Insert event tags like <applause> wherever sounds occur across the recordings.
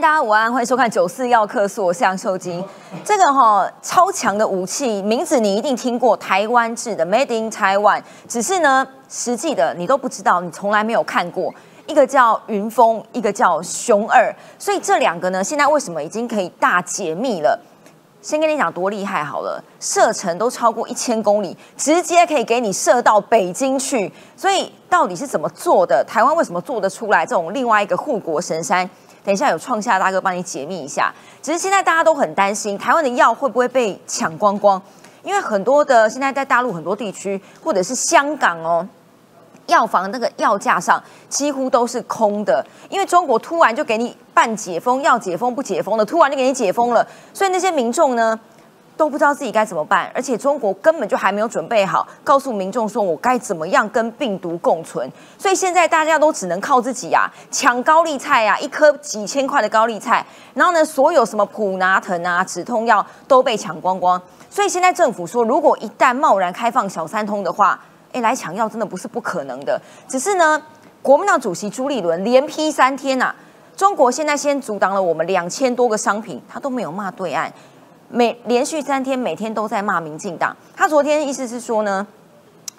大家午安，欢迎收看《九四要客诉》，我是杨秀金。这个哈超强的武器名字你一定听过，台湾制的 Made in Taiwan，只是呢实际的你都不知道，你从来没有看过。一个叫云峰，一个叫熊二，所以这两个呢，现在为什么已经可以大解密了？先跟你讲多厉害好了，射程都超过一千公里，直接可以给你射到北京去。所以到底是怎么做的？台湾为什么做得出来这种另外一个护国神山？等一下有创下大哥帮你解密一下。只是现在大家都很担心，台湾的药会不会被抢光光？因为很多的现在在大陆很多地区，或者是香港哦。药房那个药架上几乎都是空的，因为中国突然就给你半解封，要解封不解封的，突然就给你解封了，所以那些民众呢都不知道自己该怎么办，而且中国根本就还没有准备好，告诉民众说我该怎么样跟病毒共存，所以现在大家都只能靠自己啊，抢高丽菜啊，一颗几千块的高丽菜，然后呢，所有什么普拿疼啊、止痛药都被抢光光，所以现在政府说，如果一旦贸然开放小三通的话，哎，来抢药真的不是不可能的，只是呢，国民党主席朱立伦连批三天呐，中国现在先阻挡了我们两千多个商品，他都没有骂对岸，每连续三天每天都在骂民进党。他昨天意思是说呢，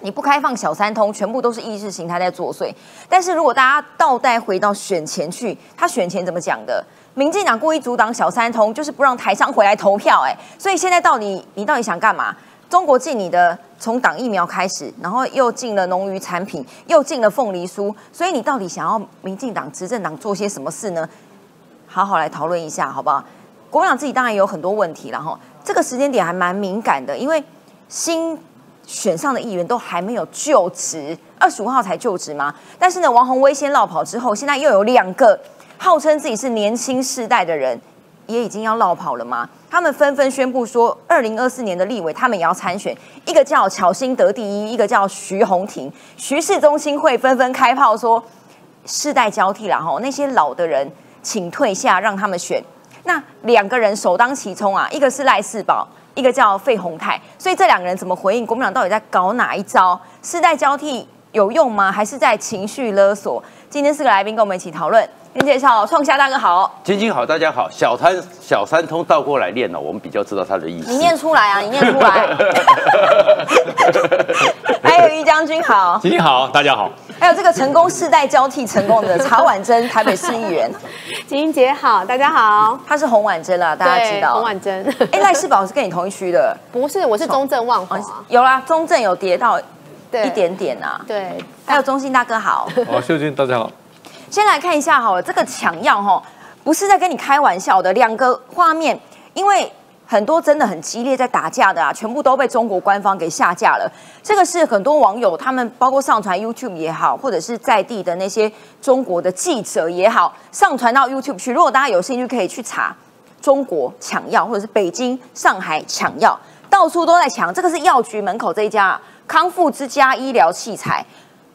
你不开放小三通，全部都是意识形态在作祟。但是如果大家倒带回到选前去，他选前怎么讲的？民进党故意阻挡小三通，就是不让台商回来投票。哎，所以现在到底你到底想干嘛？中国进你的从党疫苗开始，然后又进了农渔产品，又进了凤梨酥，所以你到底想要民进党执政党做些什么事呢？好好来讨论一下，好不好？国民党自己当然也有很多问题了哈。这个时间点还蛮敏感的，因为新选上的议员都还没有就职，二十五号才就职嘛。但是呢，王宏威先落跑之后，现在又有两个号称自己是年轻世代的人。也已经要落跑了吗？他们纷纷宣布说，二零二四年的立委他们也要参选。一个叫巧心得第一，一个叫徐宏庭。徐氏中心会纷纷开炮说，世代交替了哈，那些老的人请退下，让他们选。那两个人首当其冲啊，一个是赖世宝，一个叫费宏泰。所以这两个人怎么回应？国民党到底在搞哪一招？世代交替有用吗？还是在情绪勒索？今天四个来宾跟我们一起讨论。先介绍创夏大哥好，晶晶好，大家好。小三小三通倒过来念呢，我们比较知道他的意思。你念出来啊，你念出来。<laughs> 还有于将军好，晶晶好，大家好。还有这个成功世代交替成功的曹婉珍，台北市议员。晶晶姐好，大家好。他是洪婉珍啦，大家知道。洪婉珍。哎，赖世宝是跟你同一区的？不是，我是中正万华。有啦，中正有跌到一点点啊。对。还有中信大哥好。好，秀君大家好。先来看一下哈，这个抢药哈，不是在跟你开玩笑的。两个画面，因为很多真的很激烈在打架的啊，全部都被中国官方给下架了。这个是很多网友他们包括上传 YouTube 也好，或者是在地的那些中国的记者也好，上传到 YouTube 去。如果大家有兴趣，可以去查中国抢药，或者是北京、上海抢药，到处都在抢。这个是药局门口这一家康复之家医疗器材，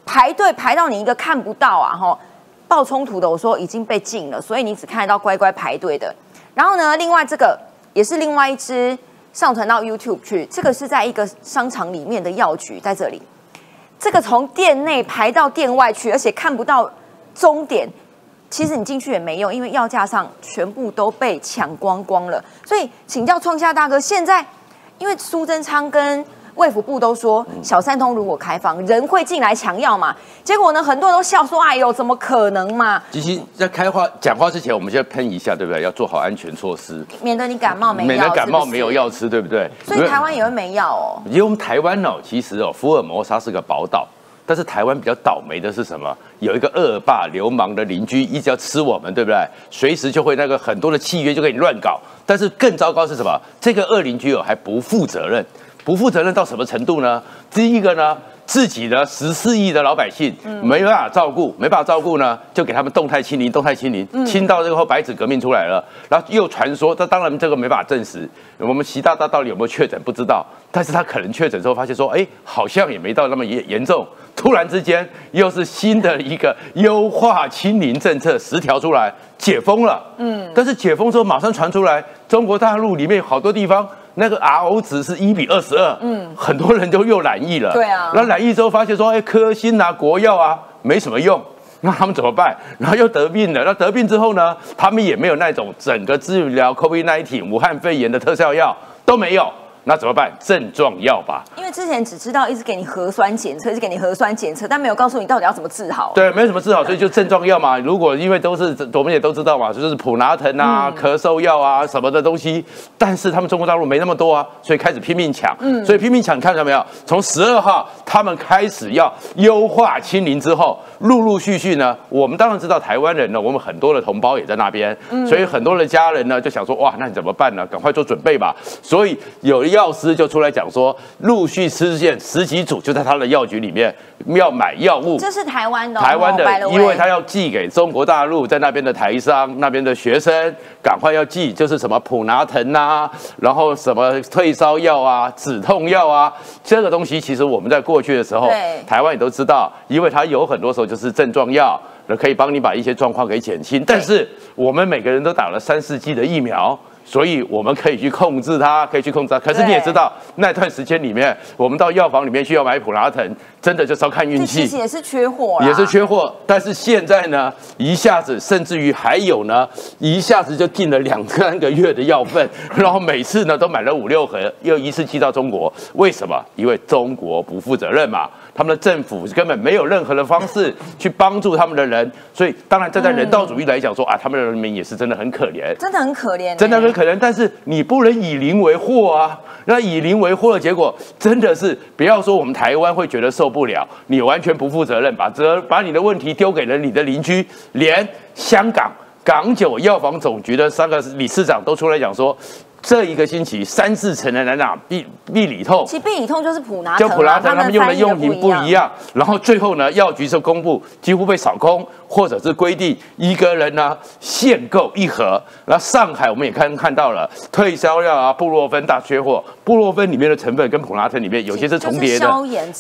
排队排到你一个看不到啊，哈。爆冲突的，我说已经被禁了，所以你只看得到乖乖排队的。然后呢，另外这个也是另外一支上传到 YouTube 去，这个是在一个商场里面的药局，在这里。这个从店内排到店外去，而且看不到终点。其实你进去也没用，因为药架上全部都被抢光光了。所以请教创下大哥，现在因为苏贞昌跟卫福部都说，小三通如果开放，人会进来抢药嘛？结果呢，很多人都笑说：“哎呦，怎么可能嘛？”其实，在开话讲话之前，我们先喷一下，对不对？要做好安全措施，免得你感冒没免得感冒没有药吃，对不对？所以台湾也会没药哦。因为我们台湾哦，其实哦，福尔摩沙是个宝岛，但是台湾比较倒霉的是什么？有一个恶霸流氓的邻居，一直要吃我们，对不对？随时就会那个很多的契约就给你乱搞。但是更糟糕是什么？这个恶邻居哦，还不负责任。不负责任到什么程度呢？第一个呢，自己的十四亿的老百姓没办法照顾，没办法照顾呢，就给他们动态清零，动态清零，清到这个后白纸革命出来了，然后又传说，这当然这个没办法证实。我们习大大到底有没有确诊不知道，但是他可能确诊之后发现说，哎，好像也没到那么严严重。突然之间又是新的一个优化清零政策十条出来，解封了。嗯，但是解封之后马上传出来，中国大陆里面好多地方。那个 R O 值是一比二十二，嗯，很多人就又染疫了。对啊，那染疫之后发现说，哎，科兴啊、国药啊没什么用，<laughs> 那他们怎么办？然后又得病了，那得病之后呢？他们也没有那种整个治疗 COVID-19 武汉肺炎的特效药都没有。那怎么办？症状药吧。因为之前只知道一直给你核酸检测，一直给你核酸检测，但没有告诉你到底要怎么治好。对，没有什么治好，所以就症状药嘛。如果因为都是我们也都知道嘛，就是普拿疼啊、咳嗽药啊什么的东西。但是他们中国大陆没那么多啊，所以开始拼命抢。嗯，所以拼命抢，你看到没有？从十二号他们开始要优化清零之后，陆陆续续呢，我们当然知道台湾人呢，我们很多的同胞也在那边，所以很多的家人呢就想说，哇，那你怎么办呢？赶快做准备吧。所以有药师就出来讲说，陆续出现十几组，就在他的药局里面要买药物。这是台湾的，台湾的，因为他要寄给中国大陆，在那边的台商、那边的学生，赶快要寄，就是什么普拿疼啊，然后什么退烧药啊、止痛药啊，这个东西其实我们在过去的时候，台湾也都知道，因为它有很多时候就是症状药，可以帮你把一些状况给减轻。但是我们每个人都打了三四剂的疫苗。所以我们可以去控制它，可以去控制它。可是你也知道，那段时间里面，我们到药房里面去要买普拉腾，真的就是要看运气。其实也是缺货，也是缺货。但是现在呢，一下子甚至于还有呢，一下子就进了两三个月的药份，<laughs> 然后每次呢都买了五六盒，又一次寄到中国。为什么？因为中国不负责任嘛。他们的政府根本没有任何的方式 <laughs> 去帮助他们的人，所以当然站在人道主义来讲说啊，他们的人民也是真的很可怜，真的很可怜，真的很可能。但是你不能以邻为祸啊，那以邻为祸的结果真的是不要说我们台湾会觉得受不了，你完全不负责任，把责把你的问题丢给了你的邻居，连香港港九药房总局的三个理事长都出来讲说。这一个星期，三四成的人打必必理痛，其实必理痛就是普拿就普拿疼，他们用的用品不一样。然后最后呢，药局就公布几乎被扫空，或者是规定一个人呢限购一盒。那上海我们也看看到了退烧药啊，布洛芬大缺货，布洛芬里面的成分跟普拉疼里面有些是重叠的，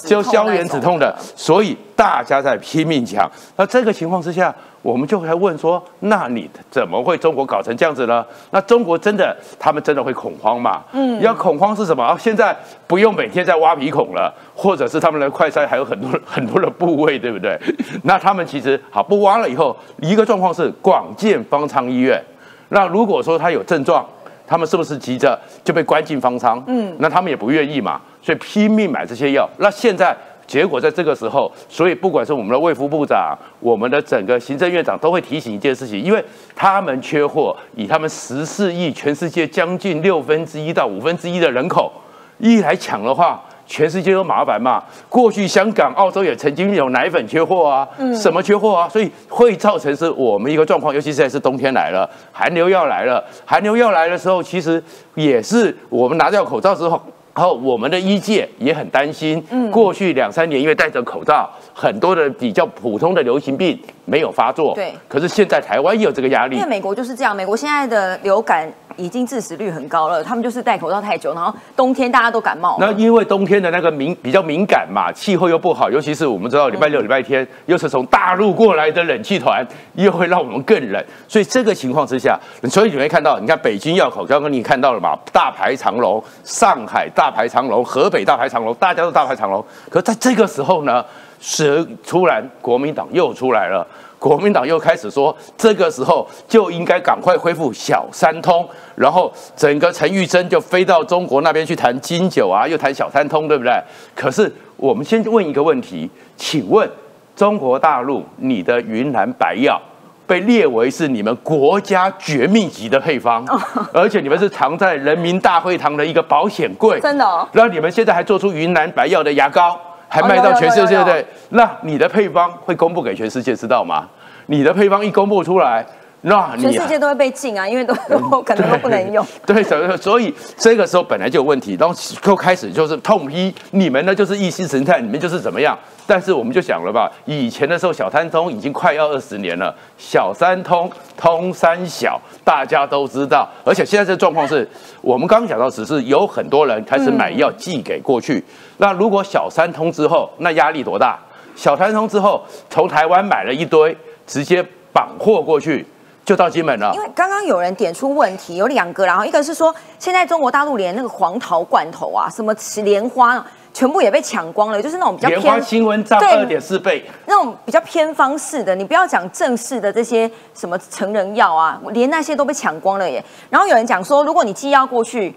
就消炎止痛的，所以大家在拼命抢。那这个情况之下。我们就会问说，那你怎么会中国搞成这样子呢？那中国真的，他们真的会恐慌吗？嗯，要恐慌是什么？现在不用每天在挖鼻孔了，或者是他们的快筛还有很多 <laughs> 很多的部位，对不对？那他们其实好不挖了以后，一个状况是广建方舱医院。那如果说他有症状，他们是不是急着就被关进方舱？嗯，那他们也不愿意嘛，所以拼命买这些药。那现在。结果在这个时候，所以不管是我们的卫副部长，我们的整个行政院长都会提醒一件事情，因为他们缺货，以他们十四亿全世界将近六分之一到五分之一的人口一来抢的话，全世界都麻烦嘛。过去香港、澳洲也曾经有奶粉缺货啊，什么缺货啊，所以会造成是我们一个状况，尤其是是冬天来了，寒流要来了，寒流要来的时候，其实也是我们拿掉口罩之后。然后我们的医界也很担心，过去两三年因为戴着口罩，很多的比较普通的流行病没有发作。对，可是现在台湾也有这个压力。因为美国就是这样，美国现在的流感。已经致死率很高了，他们就是戴口罩太久，然后冬天大家都感冒。那因为冬天的那个敏比较敏感嘛，气候又不好，尤其是我们知道礼拜六、礼拜天又是从大陆过来的冷气团，又会让我们更冷。所以这个情况之下，所以你会看到，你看北京要口，刚刚你看到了嘛，大排长龙；上海大排长龙，河北大排长龙，大家都大排长龙。可在这个时候呢，是突然国民党又出来了。国民党又开始说，这个时候就应该赶快恢复小三通，然后整个陈玉珍就飞到中国那边去谈金九啊，又谈小三通，对不对？可是我们先问一个问题，请问中国大陆，你的云南白药被列为是你们国家绝密级的配方，而且你们是藏在人民大会堂的一个保险柜，真的？然后你们现在还做出云南白药的牙膏。还卖到全世界对？那你的配方会公布给全世界知道吗？你的配方一公布出来，那全世界都会被禁啊，因为都 <laughs> 可能都不能用。<laughs> 对，所以这个时候本来就有问题，然后就开始就是痛批你们呢，就是意识形态，你们就是怎么样？但是我们就想了吧，以前的时候小三通已经快要二十年了，小三通通三小，大家都知道。而且现在这状况是，我们刚刚讲到，只是有很多人开始买药寄给过去。那如果小三通之后，那压力多大？小三通之后，从台湾买了一堆，直接绑货过去，就到金门了。因为刚刚有人点出问题，有两个，然后一个是说，现在中国大陆连那个黄桃罐头啊，什么莲花。全部也被抢光了，就是那种比较莲花偏新闻涨二点四倍，那种比较偏方式的，你不要讲正式的这些什么成人药啊，连那些都被抢光了耶。然后有人讲说，如果你寄药过去，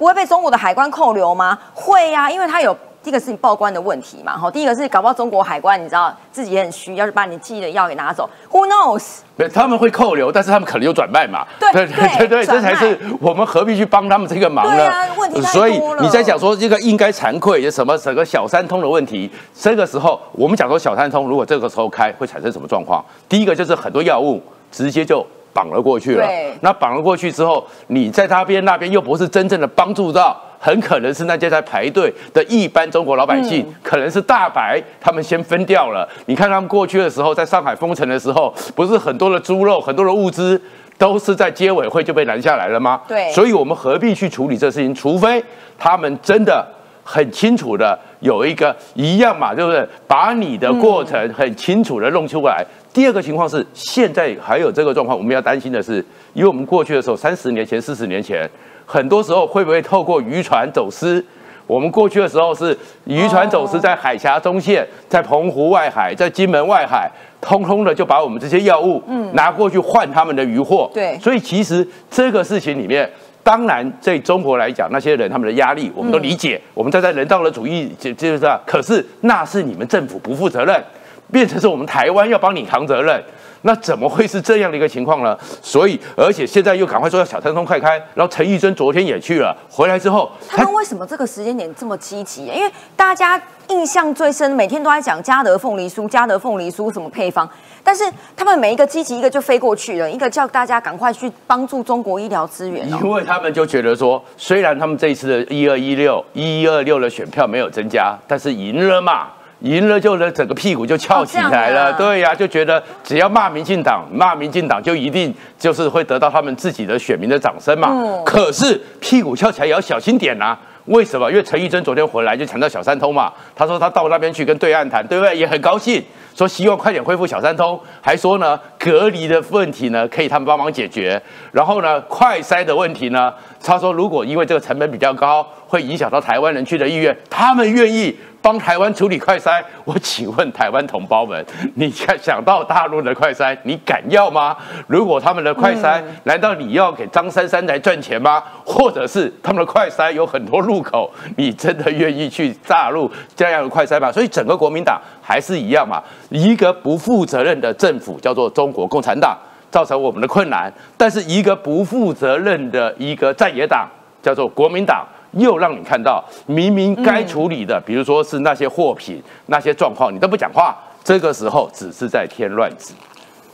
不会被中国的海关扣留吗？会呀、因为它有第一个是你报关的问题嘛，哈，第一个是搞不好中国海关你知道自己也很虚，要是把你寄的药给拿走，Who knows？对他们会扣留，但是他们可能有转卖嘛。对对对对这才是我们何必去帮他们这个忙呢？对啊问题所以你在讲说这个应该惭愧什么整个小三通的问题，这个时候我们讲说小三通，如果这个时候开会产生什么状况？第一个就是很多药物直接就。绑了过去了，那绑了过去之后，你在他边那边又不是真正的帮助到，很可能是那些在排队的一般中国老百姓，嗯可能是大白他们先分掉了。你看他们过去的时候，在上海封城的时候，不是很多的猪肉、很多的物资都是在街委会就被拦下来了吗？对所以我们何必去处理这事情？除非他们真的很清楚的有一个一样嘛，对不对？把你的过程很清楚的弄出来。第二个情况是，现在还有这个状况，我们要担心的是，因为我们过去的时候，三十年前、四十年前，很多时候会不会透过渔船走私？我们过去的时候是渔船走私在海峡中线，在澎湖外海，在金门外海，通通的就把我们这些药物拿过去换他们的渔货。对所以其实这个事情里面，当然对中国来讲，那些人他们的压力我们都理解，我们站在人道的主义，就就是啊。可是那是你们政府不负责任，变成是我们台湾要帮你扛责任。那怎么会是这样的一个情况呢？所以，而且现在又赶快说要小三通快开，然后陈玉珍昨天也去了，回来之后，他们为什么这个时间点这么积极？因为大家印象最深，每天都在讲嘉德凤梨酥、嘉德凤梨酥什么配方，但是他们每一个积极，一个就飞过去了，一个叫大家赶快去帮助中国医疗资源哦。因为他们就觉得说，虽然他们这一次的一二一六、一二六的选票没有增加，但是赢了嘛。赢了就能，整个屁股就翘起来了。哦啊对呀、就觉得只要骂民进党，骂民进党就一定就是会得到他们自己的选民的掌声嘛。嗯可是屁股翘起来也要小心点呐、为什么？因为陈玉珍昨天回来就强调小三通嘛，他说他到那边去跟对岸谈，对不对？也很高兴，说希望快点恢复小三通，还说呢隔离的问题呢可以他们帮忙解决，然后呢快筛的问题呢，他说如果因为这个成本比较高，会影响到台湾人去的意愿，他们愿意。帮台湾处理快筛，我请问台湾同胞们，你想想到大陆的快筛，你敢要吗？如果他们的快筛，难道你要给张三三来赚钱吗？或者是他们的快筛有很多入口，你真的愿意去大陆这样的快筛吗？所以整个国民党还是一样嘛，一个不负责任的政府叫做中国共产党，造成我们的困难；但是一个不负责任的一个在野党叫做国民党。又让你看到明明该处理的，比如说是那些货品、那些状况，你都不讲话，这个时候只是在添乱子。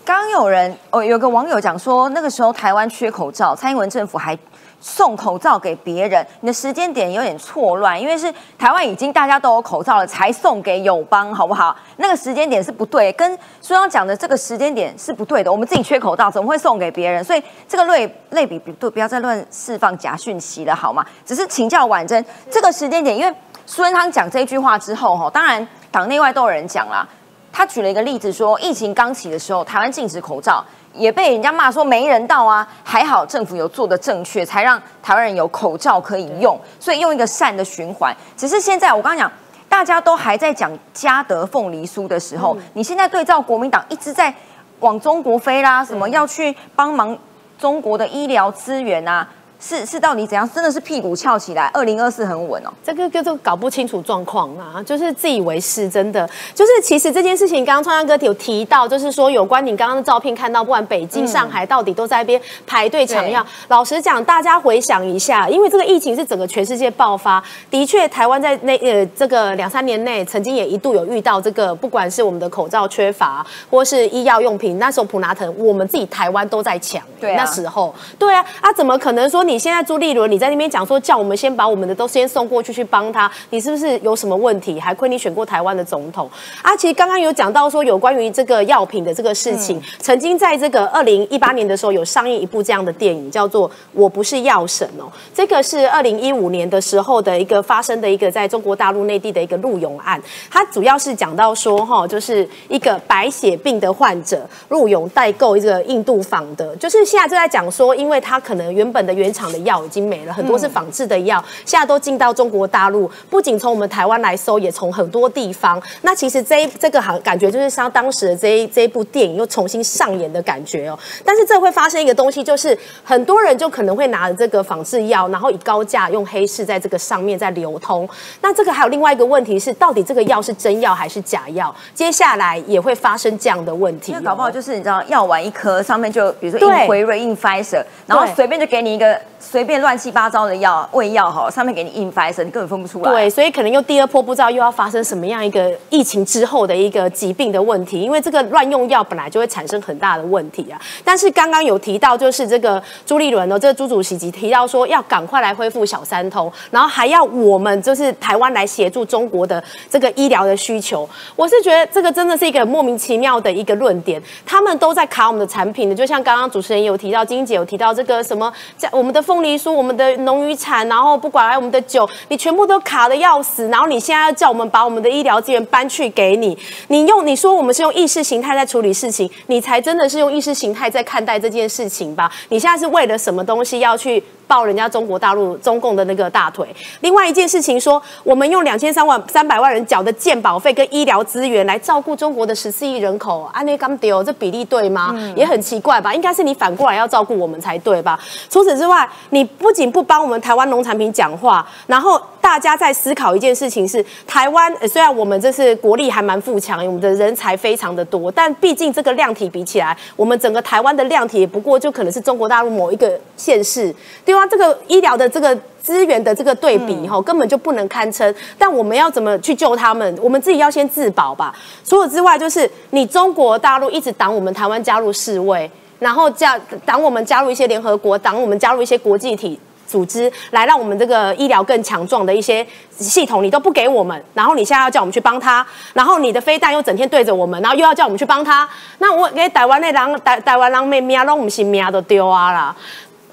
刚刚有人哦，有个网友讲说，那个时候台湾缺口罩，蔡英文政府还送口罩给别人，你的时间点有点错乱，因为是台湾已经大家都有口罩了，才送给友邦，好不好？那个时间点是不对，跟苏央讲的这个时间点是不对的。我们自己缺口罩，怎么会送给别人？所以这个类类比不对，不要再乱释放假讯息了，好吗？只是请教婉珍，这个时间点，因为苏贞昌讲这句话之后，哈，当然党内外都有人讲啦。他举了一个例子说，疫情刚起的时候，台湾禁止口罩，也被人家骂说没人道啊。还好政府有做的正确，才让台湾人有口罩可以用，所以用一个善的循环。只是现在我刚刚讲，大家都还在讲嘉德凤梨酥的时候，你现在对照国民党一直在往中国飞啦，什么要去帮忙中国的医疗资源啊。是是，到底怎样？真的是屁股翘起来，二零二四很稳哦。这个就是搞不清楚状况啊，就是自以为是，真的就是其实这件事情，刚刚创阳哥有提到，就是说有关你刚刚的照片看到，不管北京、上海，到底都在那边排队抢药。老实讲，大家回想一下，因为这个疫情是整个全世界爆发，的确，台湾在那呃这个两三年内，曾经也一度有遇到这个，不管是我们的口罩缺乏，或是医药用品，那时候普拿疼，我们自己台湾都在抢，对啊那时候，对啊，啊怎么可能说你现在朱立伦你在那边讲说叫我们先把我们的都先送过去去帮他，你是不是有什么问题？还亏你选过台湾的总统啊！其实刚刚有讲到说有关于这个药品的这个事情，曾经在这个二零一八年的时候有上映一部这样的电影，叫做《我不是药神》哦。这个是二零一五年的时候的一个发生的一个在中国大陆内地的一个陆勇案，它主要是讲到说哈，就是一个白血病的患者陆勇代购一个印度仿的，就是现在就在讲说，因为他可能原本的原厂的药已经没了，很多是仿制的药，现在都进到中国大陆，不仅从我们台湾来收，也从很多地方。那其实这一这个行感觉就是像当时的这一这一部电影又重新上演的感觉哦。但是这会发生一个东西，就是很多人就可能会拿着这个仿制药，然后以高价用黑市在这个上面在流通。那这个还有另外一个问题是，到底这个药是真药还是假药？接下来也会发生这样的问题哦。因为搞不好就是你知道，药丸一颗上面就比如说对印辉瑞、印 Pfizer，然后对随便就给你一个随便乱七八糟的药胃药哈，上面给你印 Pfizer，你根本分不出来。对，所以可能又第二波不知道又要发生什么样一个疫情之后的一个疾病的问题，因为这个乱用药本来就会产生很大的问题啊。但是刚刚有提到，就是这个朱立伦哦，这个朱主席提提到说要赶快来恢复小三通，然后还要我们就是台湾来协助中国的这个医疗的需求。我是觉得这个真的是一个莫名其妙的一个论点，他们都在卡我们的产品的，就像刚刚主持人有提到，金姐有提到这个什么，在我们的凤梨酥、我们的农渔产，然后不管还有我们的酒，你全部都卡的要死，然后你现在要叫我们把我们的医疗资源搬去给你，你用你说我们是用意识形态在处理事情，你才真的是用意识形态在看待这件事情吧？你现在是为了什么东西要去？抱人家中国大陆中共的那个大腿。另外一件事情说，我们用两千三万三百万人缴的健保费跟医疗资源来照顾中国的十四亿人口，安内刚丢，这比例对吗？也很奇怪吧？应该是你反过来要照顾我们才对吧？除此之外，你不仅不帮我们台湾农产品讲话，然后大家在思考一件事情是，台湾、呃虽然我们这是国力还蛮富强，我们的人才非常的多，但毕竟这个量体比起来，我们整个台湾的量体也不过就可能是中国大陆某一个县市，对啊，这个医疗的这个。资源的这个对比哈，根本就不能堪称。但我们要怎么去救他们？我们自己要先自保吧。除此之外，就是你中国大陆一直挡我们台湾加入世卫，然后加挡我们加入一些联合国，挡我们加入一些国际体。组织来让我们这个医疗更强壮的一些系统，你都不给我们，然后你现在要叫我们去帮他，然后你的飞弹又整天对着我们，然后又要叫我们去帮他，那我给台湾的人台台湾人妹命都不是命都丢啊啦。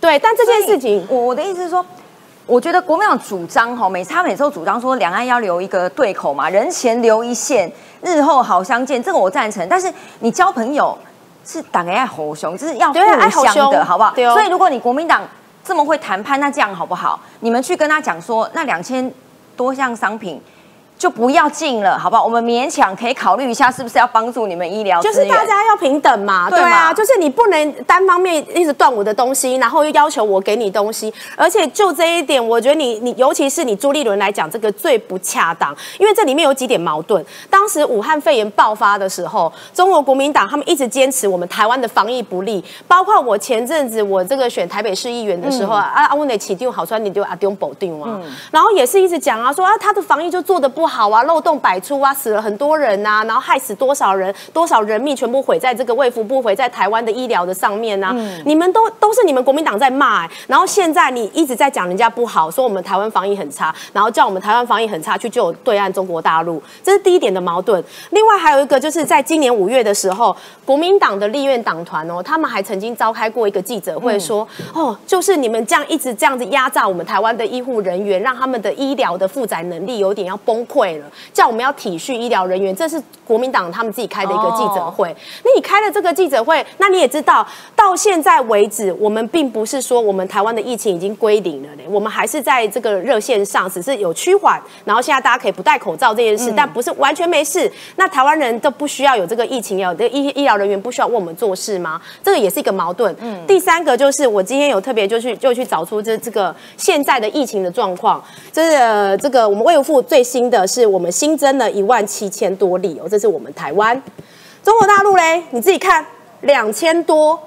对，但这件事情，我我的意思是说，我觉得国民党主张哈，每次他每次都主张说两岸要留一个对口嘛，人前留一线，日后好相见，这个我赞成。但是你交朋友是打给爱吼熊，就是要互相的，好不好？对哦所以如果你国民党这么会谈判，那这样好不好？你们去跟他讲说，那两千多项商品。就不要进了，好不好？我们勉强可以考虑一下，是不是要帮助你们医疗？就是大家要平等嘛，对对啊，就是你不能单方面一直断我的东西，然后又要求我给你东西，而且就这一点，我觉得你你尤其是你朱立伦来讲，这个最不恰当，因为这里面有几点矛盾。当时武汉肺炎爆发的时候，中国国民党他们一直坚持我们台湾的防疫不力，包括我前阵子我这个选台北市议员的时候啊，啊阿温得起定好酸你就阿丢保定嘛，然后也是一直讲啊说啊他的防疫就做的不好啊，漏洞百出啊，死了很多人呐、然后害死多少人，多少人命全部毁在这个卫福部毁在台湾的医疗的上面呐、你们都都是你们国民党在骂、欸，然后现在你一直在讲人家不好，说我们台湾防疫很差，然后叫我们台湾防疫很差去救对岸中国大陆，这是第一点的矛盾。另外还有一个就是在今年五月的时候，国民党的立院党团哦，他们还曾经召开过一个记者会说，哦，就是你们这样一直这样子压榨我们台湾的医护人员，让他们的医疗的负载能力有点要崩溃了，叫我们要体恤医疗人员，这是国民党他们自己开的一个记者会。那你开了这个记者会，那你也知道，到现在为止，我们并不是说我们台湾的疫情已经归零了嘞，我们还是在这个热线上，只是有趋缓，然后现在大家可以不戴口罩这件事，但不是完全没事。那台湾人都不需要有这个疫情，有的医医疗人员不需要为我们做事吗？这个也是一个矛盾。嗯第三个就是我今天有特别就去就去找出这这个现在的疫情的状况，这是、呃这个我们卫福部最新的是我们新增了一万七千多例哦，这是我们台湾。中国大陆嘞，你自己看两千多，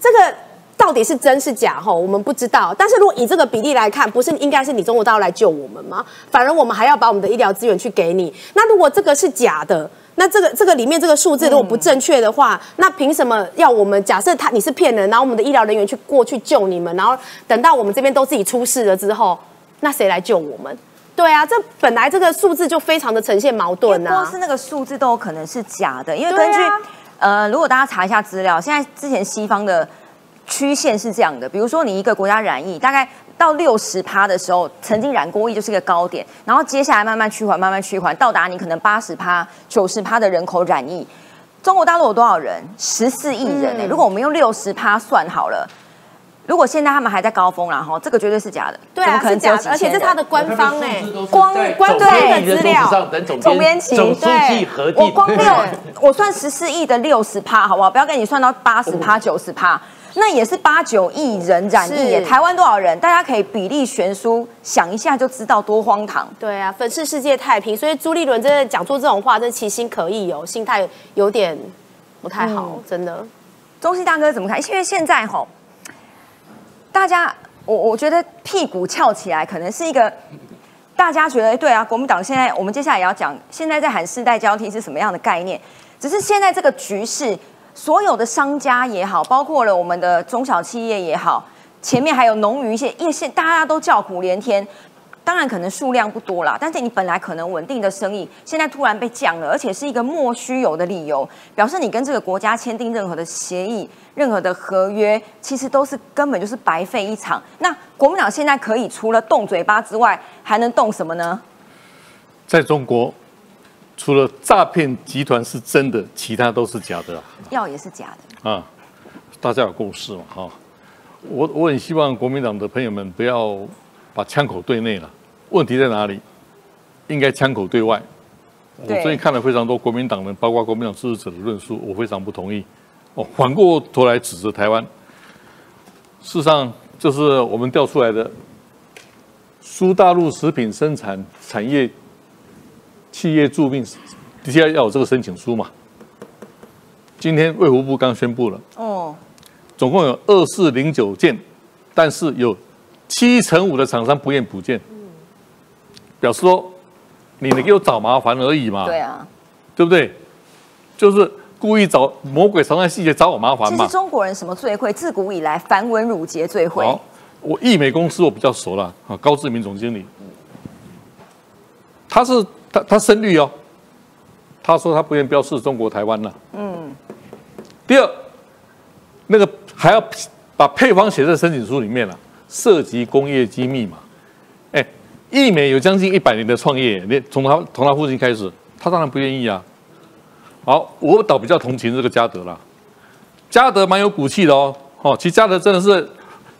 这个到底是真是假？吼，我们不知道。但是如果以这个比例来看，不是应该是你中国大陆来救我们吗？反而我们还要把我们的医疗资源去给你。那如果这个是假的，那这个这个里面这个数字如果不正确的话，那凭什么要我们假设他你是骗人，然后我们的医疗人员去过去救你们，然后等到我们这边都自己出事了之后，那谁来救我们？对啊，这本来这个数字就非常的呈现矛盾啊。光是那个数字都有可能是假的，因为根据、呃，如果大家查一下资料，现在之前西方的曲线是这样的，比如说你一个国家染疫，大概到六十趴的时候，曾经染过疫就是一个高点，然后接下来慢慢趋缓，慢慢趋缓，到达你可能八十趴、九十趴的人口染疫。中国大陆有多少人？十四亿人呢、嗯如果我们用六十趴算好了。如果现在他们还在高峰啦，哈，这个绝对是假的，对啊，可能只有几千而且这是他的官方哎，光官方的资料，总编辑，总书记核我光六，我算十四亿的六十趴，好不好？不要跟你算到八十趴、九十趴，那也是八九亿人染疫，台湾多少人？大家可以比例悬殊，想一下就知道多荒唐。对啊，粉饰世界太平，所以朱立伦真的讲出这种话，真其心可疑哦，心态有点不太好，真的。中西大哥怎么看？因为现在吼。大家，我我觉得屁股翘起来，可能是一个大家觉得对啊，国民党现在我们接下来也要讲，现在在喊世代交替是什么样的概念？只是现在这个局势，所有的商家也好，包括了我们的中小企业也好，前面还有农渔业，业现大家都叫苦连天。当然可能数量不多啦，但是你本来可能稳定的生意，现在突然被降了，而且是一个莫须有的理由，表示你跟这个国家签订任何的协议、任何的合约，其实都是根本就是白费一场。那国民党现在可以除了动嘴巴之外，还能动什么呢？在中国，除了诈骗集团是真的，其他都是假的。药也是假的啊！大家有共识嘛？哈，我我很希望国民党的朋友们不要。把枪口对内了，问题在哪里？应该枪口对外。我最近看了非常多国民党人，包括国民党支持者的论述，我非常不同意。哦，反过头来指责台湾，事实上就是我们调出来的苏大陆食品生产产业企业注命，底下要有这个申请书嘛？今天卫福部刚宣布了，哦，总共有二四零九件，但是有。七成五的厂商不愿补件，表示说你你给我找麻烦而已嘛？对啊，对不对？就是故意找魔鬼藏在细节找我麻烦嘛。其实中国人什么最会？自古以来繁文缛节最会。好，我易美公司我比较熟了啊，高志明总经理，他是他他深绿哦，他说他不愿标示中国台湾了。嗯。第二，那个还要把配方写在申请书里面了。涉及工业机密嘛？哎，易美有将近一百年的创业，你从他从他父亲开始，他当然不愿意啊。好，我倒比较同情这个嘉德啦。嘉德蛮有骨气的哦，哦，其实嘉德真的是，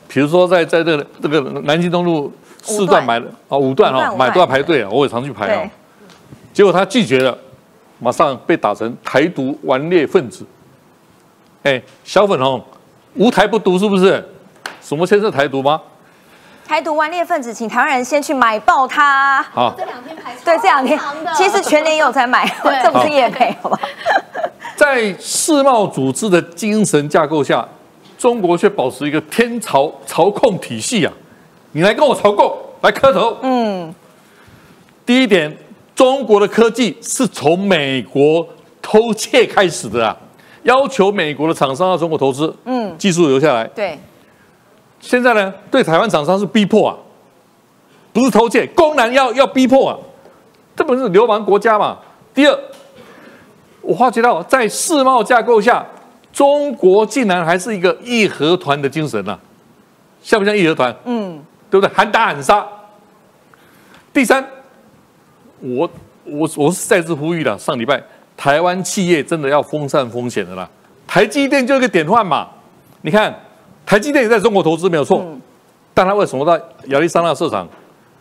比如说在在这个这个南京东路四段买的哦，五段哦，买都要排队啊，我也常去排啊。结果他拒绝了，马上被打成台独顽劣分子。哎，小粉红，无台不独是不是？什么先是台独吗？台独顽劣分子，请台湾人先去买爆它。好，这两天排对这两天，其实全年有在买，这不是夜配，好吧？<laughs> 在世贸组织的精神架构下，中国却保持一个天朝操控体系啊！你来跟我朝贡，来磕头。嗯，第一点，中国的科技是从美国偷窃开始的啊，要求美国的厂商到中国投资，嗯，技术留下来。对。现在呢，对台湾厂商是逼迫啊，不是偷窃，公然要要逼迫啊，这不是流氓国家嘛？第二，我发觉到在世贸架构下，中国竟然还是一个义和团的精神呐，像不像义和团？嗯，对不对？喊打喊杀。第三，我我我是再次呼吁了，上礼拜台湾企业真的要分散风险的啦，台积电就一个典范嘛，你看。台积电也在中国投资没有错，但他为什么到亚利桑那设厂，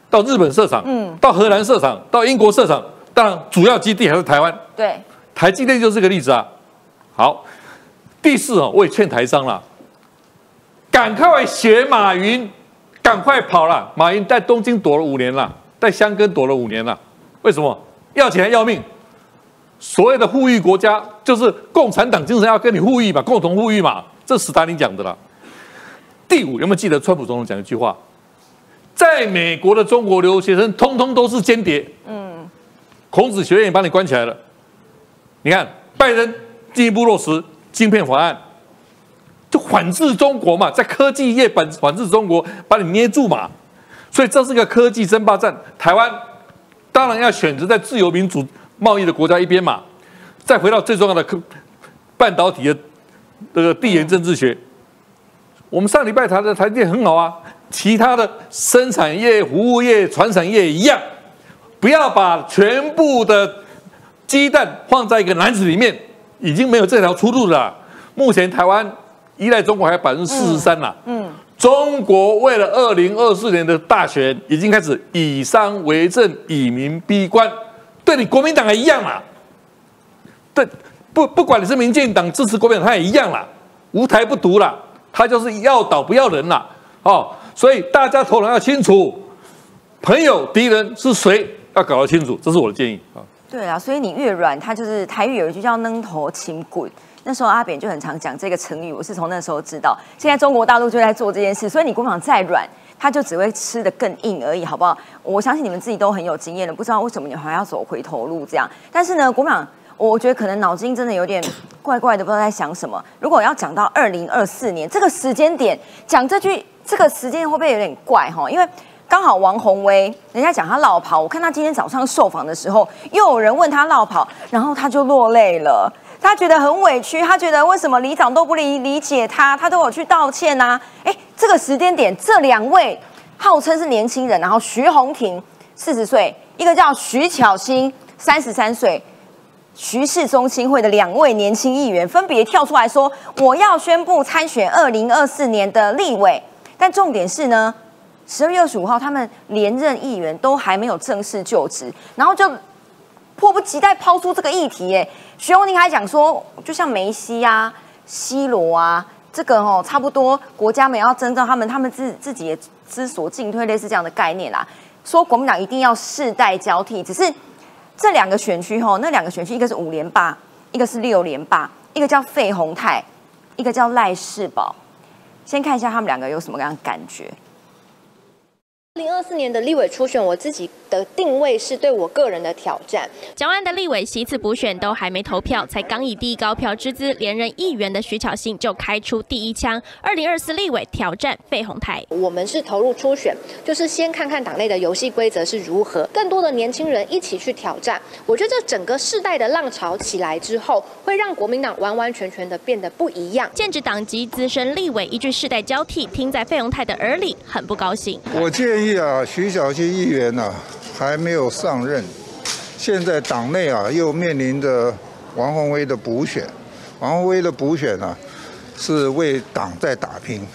到日本设厂，到荷兰设厂，到英国设厂？当然，主要基地还是台湾。对，台积电就是个例子啊。好，第四哦，我也劝台商了，赶快学马云，赶快跑了。马云在东京躲了五年了，在香根躲了五年了。为什么？要钱要命。所谓的富裕国家，就是共产党精神要跟你富裕嘛，共同富裕嘛，这是斯大林讲的了。第五，有没有记得川普总统讲一句话？在美国的中国留学生，通通都是间谍。嗯，孔子学院也把你关起来了。你看，拜登进一步落实晶片法案，就反制中国嘛，在科技业反反制中国，把你捏住嘛。所以这是个科技争霸战。台湾当然要选择在自由民主贸易的国家一边嘛。再回到最重要的科半导体的这个地缘政治学。我们上礼拜谈的台电很好啊，其他的生产业、服务业、传产业一样，不要把全部的鸡蛋放在一个篮子里面，已经没有这条出路了。目前台湾依赖中国还有百分之四十三了，嗯，中国为了二零二四年的大选，已经开始以商为政，以民逼官，对你国民党也一样啦。对，不不管你是民进党支持国民党，他也一样啦，无台不独啦，他就是要倒不要人啦。哦，所以大家头脑要清楚，朋友敌人是谁，要搞得清楚，这是我的建议啊。对啊，所以你越软，他就是台语有一句叫“扔头轻滚”。那时候阿扁就很常讲这个成语，我是从那时候知道。现在中国大陆就在做这件事，所以你国民党再软，他就只会吃的更硬而已，好不好？我相信你们自己都很有经验的，不知道为什么你还要走回头路这样。但是呢，国民党，我觉得可能脑筋真的有点怪怪的，不知道在想什么。如果要讲到二零二四年这个时间点讲这句，这个时间会不会有点怪哈？因为刚好王宏威人家讲他落跑，我看他今天早上受访的时候，又有人问他落跑，然后他就落泪了。他觉得很委屈，他觉得为什么里长都不理理解他，他都有去道歉呐。哎，这个时间点，这两位号称是年轻人，然后徐宏庭四十岁，一个叫徐巧芯三十三岁，徐氏中心会的两位年轻议员分别跳出来说，我要宣布参选二零二四年的立委。但重点是呢，十二月二十五号他们连任议员都还没有正式就职，然后就迫不及待抛出这个议题，哎。徐宏宁还讲说，就像梅西啊、C 罗啊，这个哦，差不多国家们要征召他们，他们自自己也知所进退，类似这样的概念啦。说国民党一定要世代交替，只是这两个选区吼，那两个选区，一个是五连霸，一个是六连霸，一个叫费宏泰，一个叫赖世宝。先看一下他们两个有什么样的感觉。二零二四年的立委初选，我自己的定位是对我个人的挑战。蒋万的立委席次补选都还没投票，才刚以第一高票之资连任议员的徐巧芯就开出第一枪。二零二四立委挑战费鸿泰，我们是投入初选，就是先看看党内的游戏规则是如何，更多的年轻人一起去挑战。我觉得这整个世代的浪潮起来之后，会让国民党完完全全的变得不一样。建制党籍资深立委一句世代交替，听在费鸿泰的耳里很不高兴。我建议。啊，徐小溪议员呢还没有上任，现在党内啊又面临着王宏威的补选，王宏威的补选呢是为党在打拼。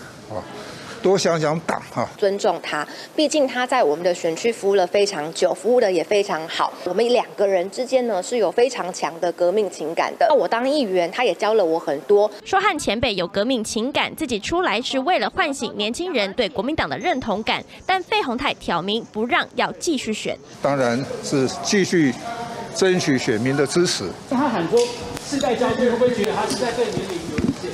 多想想党哈，尊重他，毕竟他在我们的选区服务了非常久，服务的也非常好。我们两个人之间呢是有非常强的革命情感的。那我当议员，他也教了我很多。说和前辈有革命情感，自己出来是为了唤醒年轻人对国民党的认同感。但费鸿泰挑明不让，要继续选。当然是继续争取选民的支持。他喊说世代交替，会不会觉得他是在对年龄有意见？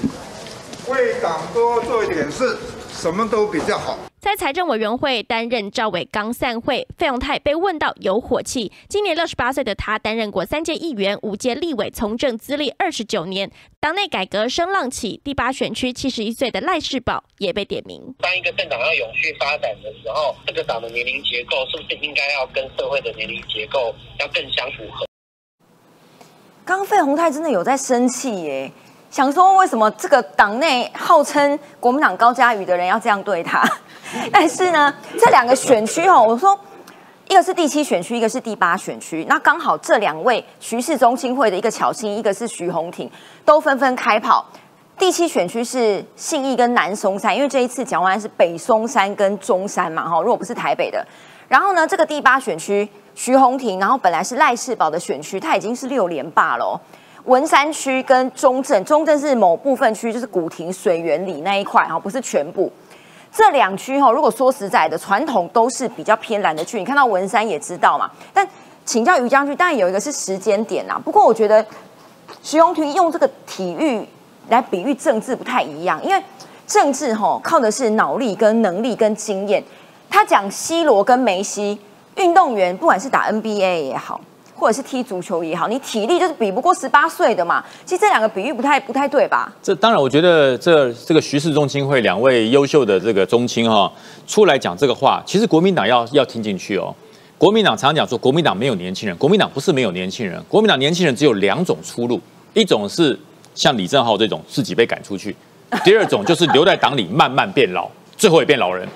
为党多做一点事。什么都比较好。在财政委员会担任赵伟刚散会，费永泰被问到有火气。今年六十八岁的他，担任过三届议员、五届立委，从政资历二十九年。党内改革声浪起，第八选区七十一岁的赖世宝也被点名。当一个政党要永续发展的时候，这个党的年龄结构是不是应该要跟社会的年龄结构要更相符合？刚费宏泰真的有在生气耶。想说为什么这个党内号称国民党高嘉宇的人要这样对他？<laughs> 但是呢，这两个选区哦，我说一个是第七选区，一个是第八选区，那刚好这两位徐氏中心会的一个巧心，一个是徐宏庭，都纷纷开跑。第七选区是信义跟南松山，因为这一次讲完是北松山跟中山嘛，哈，如果不是台北的。然后呢，这个第八选区徐宏庭，然后本来是赖世宝的选区，他已经是六连霸了。文山区跟中正，中正是某部分区，就是古亭水源里那一块哈，不是全部。这两区哈，如果说实在的，传统都是比较偏蓝的区。你看到文山也知道嘛。但请教于将军，当然有一个是时间点呐。不过我觉得徐荣庭用这个体育来比喻政治不太一样，因为政治哈靠的是脑力跟能力跟经验。他讲 C 罗跟梅西运动员，不管是打 NBA 也好。或者是踢足球也好，你体力就是比不过十八岁的嘛。其实这两个比喻不太不太对吧？这当然，我觉得这这个徐氏中青会两位优秀的这个中青哈出来讲这个话，其实国民党要要听进去哦。国民党常常讲说，国民党没有年轻人，国民党不是没有年轻人，国民党年轻人只有两种出路，一种是像李正浩这种自己被赶出去，第二种就是留在党里慢慢变老，最后也变老人。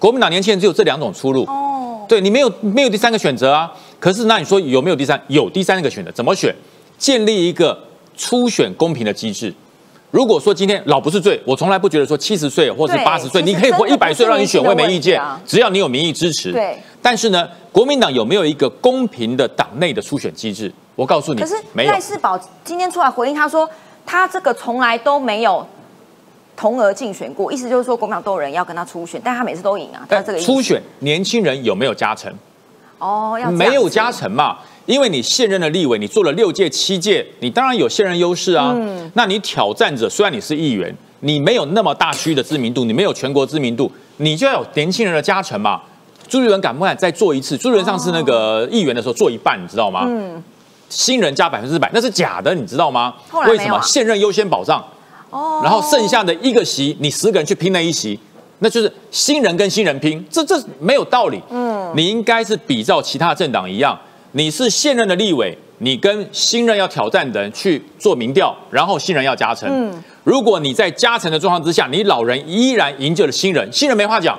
国民党年轻人只有这两种出路。哦，对你没有没有第三个选择啊。可是，那你说有没有第三？有第三个选择，怎么选？建立一个初选公平的机制，如果说今天老不是罪，我从来不觉得说七十岁或是八十岁，你可以活一百岁让你选，我也没意见只要你有民意支持。对。但是呢，国民党有没有一个公平的党内的初选机制？我告诉你，可是赖。世宝今天出来回应，他说他这个从来都没有同额竞选过，意思就是说国民党都有人要跟他初选，但他每次都赢啊，但这个初选年轻人有没有加成？哦，没有加成嘛？因为你现任的立委，你做了六届、七届，你当然有现任优势啊。嗯那你挑战者，虽然你是议员，你没有那么大区域的知名度，你没有全国知名度，你就要有年轻人的加成嘛。朱立伦敢不敢再做一次？朱立伦上次那个议员的时候做一半，你知道吗？嗯，新人加百分之百，那是假的，你知道吗为什么现任优先保障？哦然后剩下的一个席，你十个人去拼那一席，那就是新人跟新人拼，这这没有道理。嗯，你应该是比照其他政党一样，你是现任的立委，你跟新任要挑战的人去做民调，然后新人要加成。嗯，如果你在加成的状况之下，你老人依然赢就了新人，新人没话讲，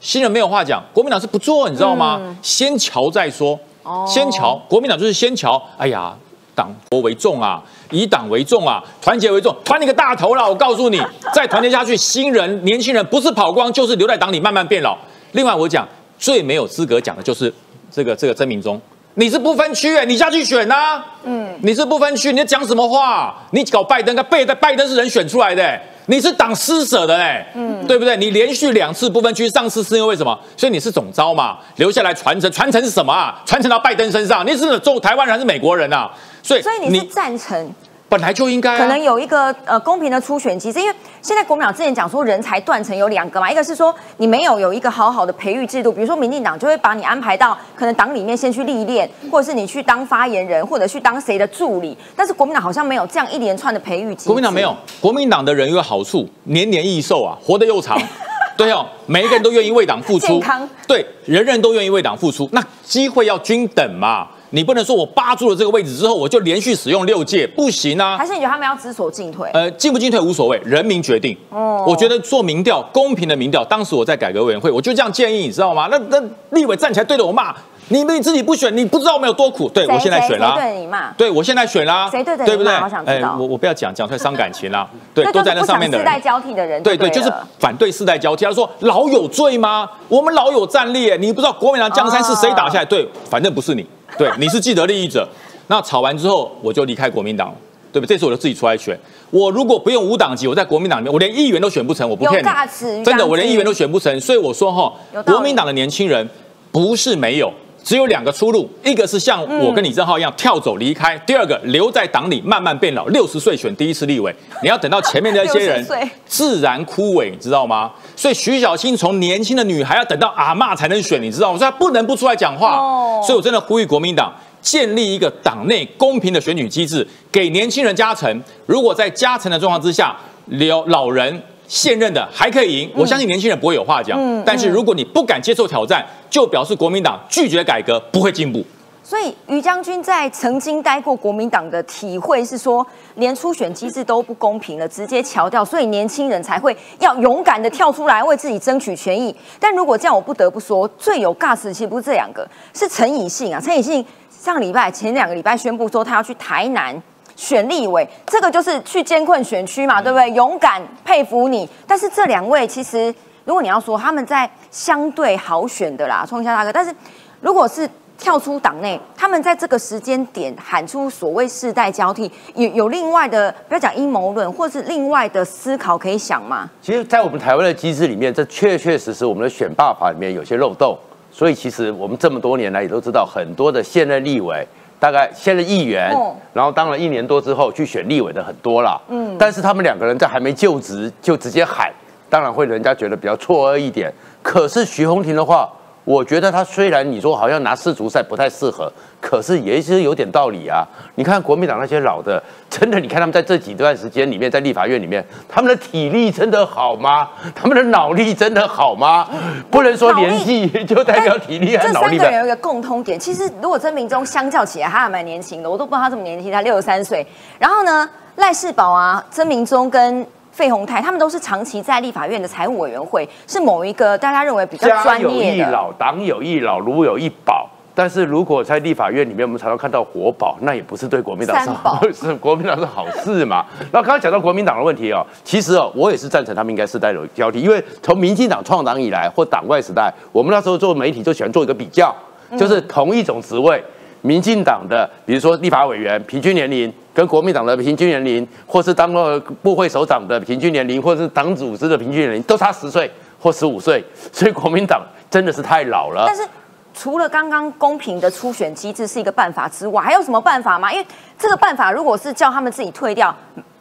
新人没有话讲，国民党是不做，你知道吗？先瞧再说。先瞧，国民党就是先瞧。哎呀，党国为重啊，以党为重啊，团结为重，团你个大头啦！我告诉你，再团结下去，新人、年轻人不是跑光，就是留在党里慢慢变老。另外，我讲最没有资格讲的就是这个这个曾明忠，你是不分区哎、你下去选呐、嗯，你是不分区，你在讲什么话？你搞拜登，拜登拜登是人选出来的、欸你是党施舍的哎、嗯，对不对？你连续两次不分区，上次是因为什么？所以你是总招嘛，留下来传承，传承是什么啊？传承到拜登身上，你是做台湾人还是美国人啊？所以所以你是赞成本来就应该、啊、可能有一个呃公平的初选机制，因为现在国民党之前讲说人才断层有两个嘛，一个是说你没有有一个好好的培育制度，比如说民进党就会把你安排到可能党里面先去历练，或者是你去当发言人，或者去当谁的助理，但是国民党好像没有这样一连串的培育机制。国民党没有，国民党的人有个好处，年年益寿啊，活得又长。<laughs> 对哦，每一个人都愿意为党付出健康，对，人人都愿意为党付出，那机会要均等嘛。你不能说我扒住了这个位置之后，我就连续使用六届，不行啊。还是你觉得他们要知所进退？呃，进不进退无所谓，人民决定。哦，我觉得做民调，公平的民调，当时我在改革委员会，我就这样建议，你知道吗？那那立委站起来对着我骂，你们自己不选，你不知道我们有多苦。对我现在选啦、对你骂？对我现在选啦、谁对着你对不对骂好想？知道我我不要讲，讲出来伤感情啦、<laughs> 对，都在那上面的人。世代交替的人对对，就是反对世代交替。他说老有罪吗？我们老有战力，你不知道国民党江山是谁打下来？对，反正不是你，对，你是既得利益者。<laughs> 那吵完之后，我就离开国民党了，对不对？这次我就自己出来选。我如果不用五党籍，我在国民党里面，我连议员都选不成，我不骗你，真的，我连议员都选不成。所以我说哈国民党的年轻人不是没有。只有两个出路，一个是像我跟李正浩一样跳走离开，第二个留在党里慢慢变老，六十岁选第一次立委，你要等到前面那些人 <laughs> 自然枯萎，你知道吗？所以徐小青从年轻的女孩要等到阿嬷才能选，你知道吗？所以她不能不出来讲话。哦所以我真的呼吁国民党建立一个党内公平的选举机制，给年轻人加成。如果在加成的状况之下，留老人。现任的还可以赢，我相信年轻人不会有话讲。嗯但是如果你不敢接受挑战，就表示国民党拒绝改革，不会进步。所以于将军在曾经待过国民党的体会是说，连初选机制都不公平了，直接调掉，所以年轻人才会要勇敢的跳出来为自己争取权益。但如果这样，我不得不说，最有 gas 的其实不是这两个，是陈以信啊。陈以信上礼拜前两个礼拜宣布说他要去台南。选立委，这个就是去艰困选区嘛，对不对？勇敢，佩服你。但是这两位其实，如果你要说他们在相对好选的啦，冲一下大哥，但是如果是跳出党内，他们在这个时间点喊出所谓世代交替，有有另外的，不要讲阴谋论，或是另外的思考可以想吗？其实，在我们台湾的机制里面，这确确实实我们的选罢法里面有些漏洞，所以其实我们这么多年来也都知道，很多的现任立委，大概现任议员，哦。然后当了一年多之后去选立委的很多了，嗯，但是他们两个人在还没就职就直接喊，当然会人家觉得比较错愕一点。可是徐宏庭的话，我觉得他虽然你说好像拿世足赛不太适合，可是也是有点道理啊。你看国民党那些老的，真的，你看他们在这几段时间里面，在立法院里面，他们的体力真的好吗？他们的脑力真的好吗？不能说年纪就代表体力和这脑力的。三个人有一个共通点，其实如果曾明忠相较起来，他还蛮年轻的，我都不知道他这么年轻，他六十三岁。然后呢，赖世宝啊、曾明忠跟费鸿泰，他们都是长期在立法院的财务委员会，是某一个大家认为比较专业的。一老，党有一老，如有一宝。但是如果在立法院里面，我们常常看到活宝，那也不是对国民党是好，<laughs> 是国民党是好事嘛。<laughs> 那刚刚讲到国民党的问题哦，其实哦，我也是赞成他们应该世代有交替，因为从民进党创党以来或党外时代，我们那时候做媒体就喜欢做一个比较，就是同一种职位，民进党的比如说立法委员平均年龄。跟国民党的平均年龄，或是当过部会首长的平均年龄，或是党组织的平均年龄，都差十岁或十五岁，<laughs> 所以国民党真的是太老了。但是除了刚刚公平的初选机制是一个办法之外，还有什么办法吗？因为这个办法如果是叫他们自己退掉，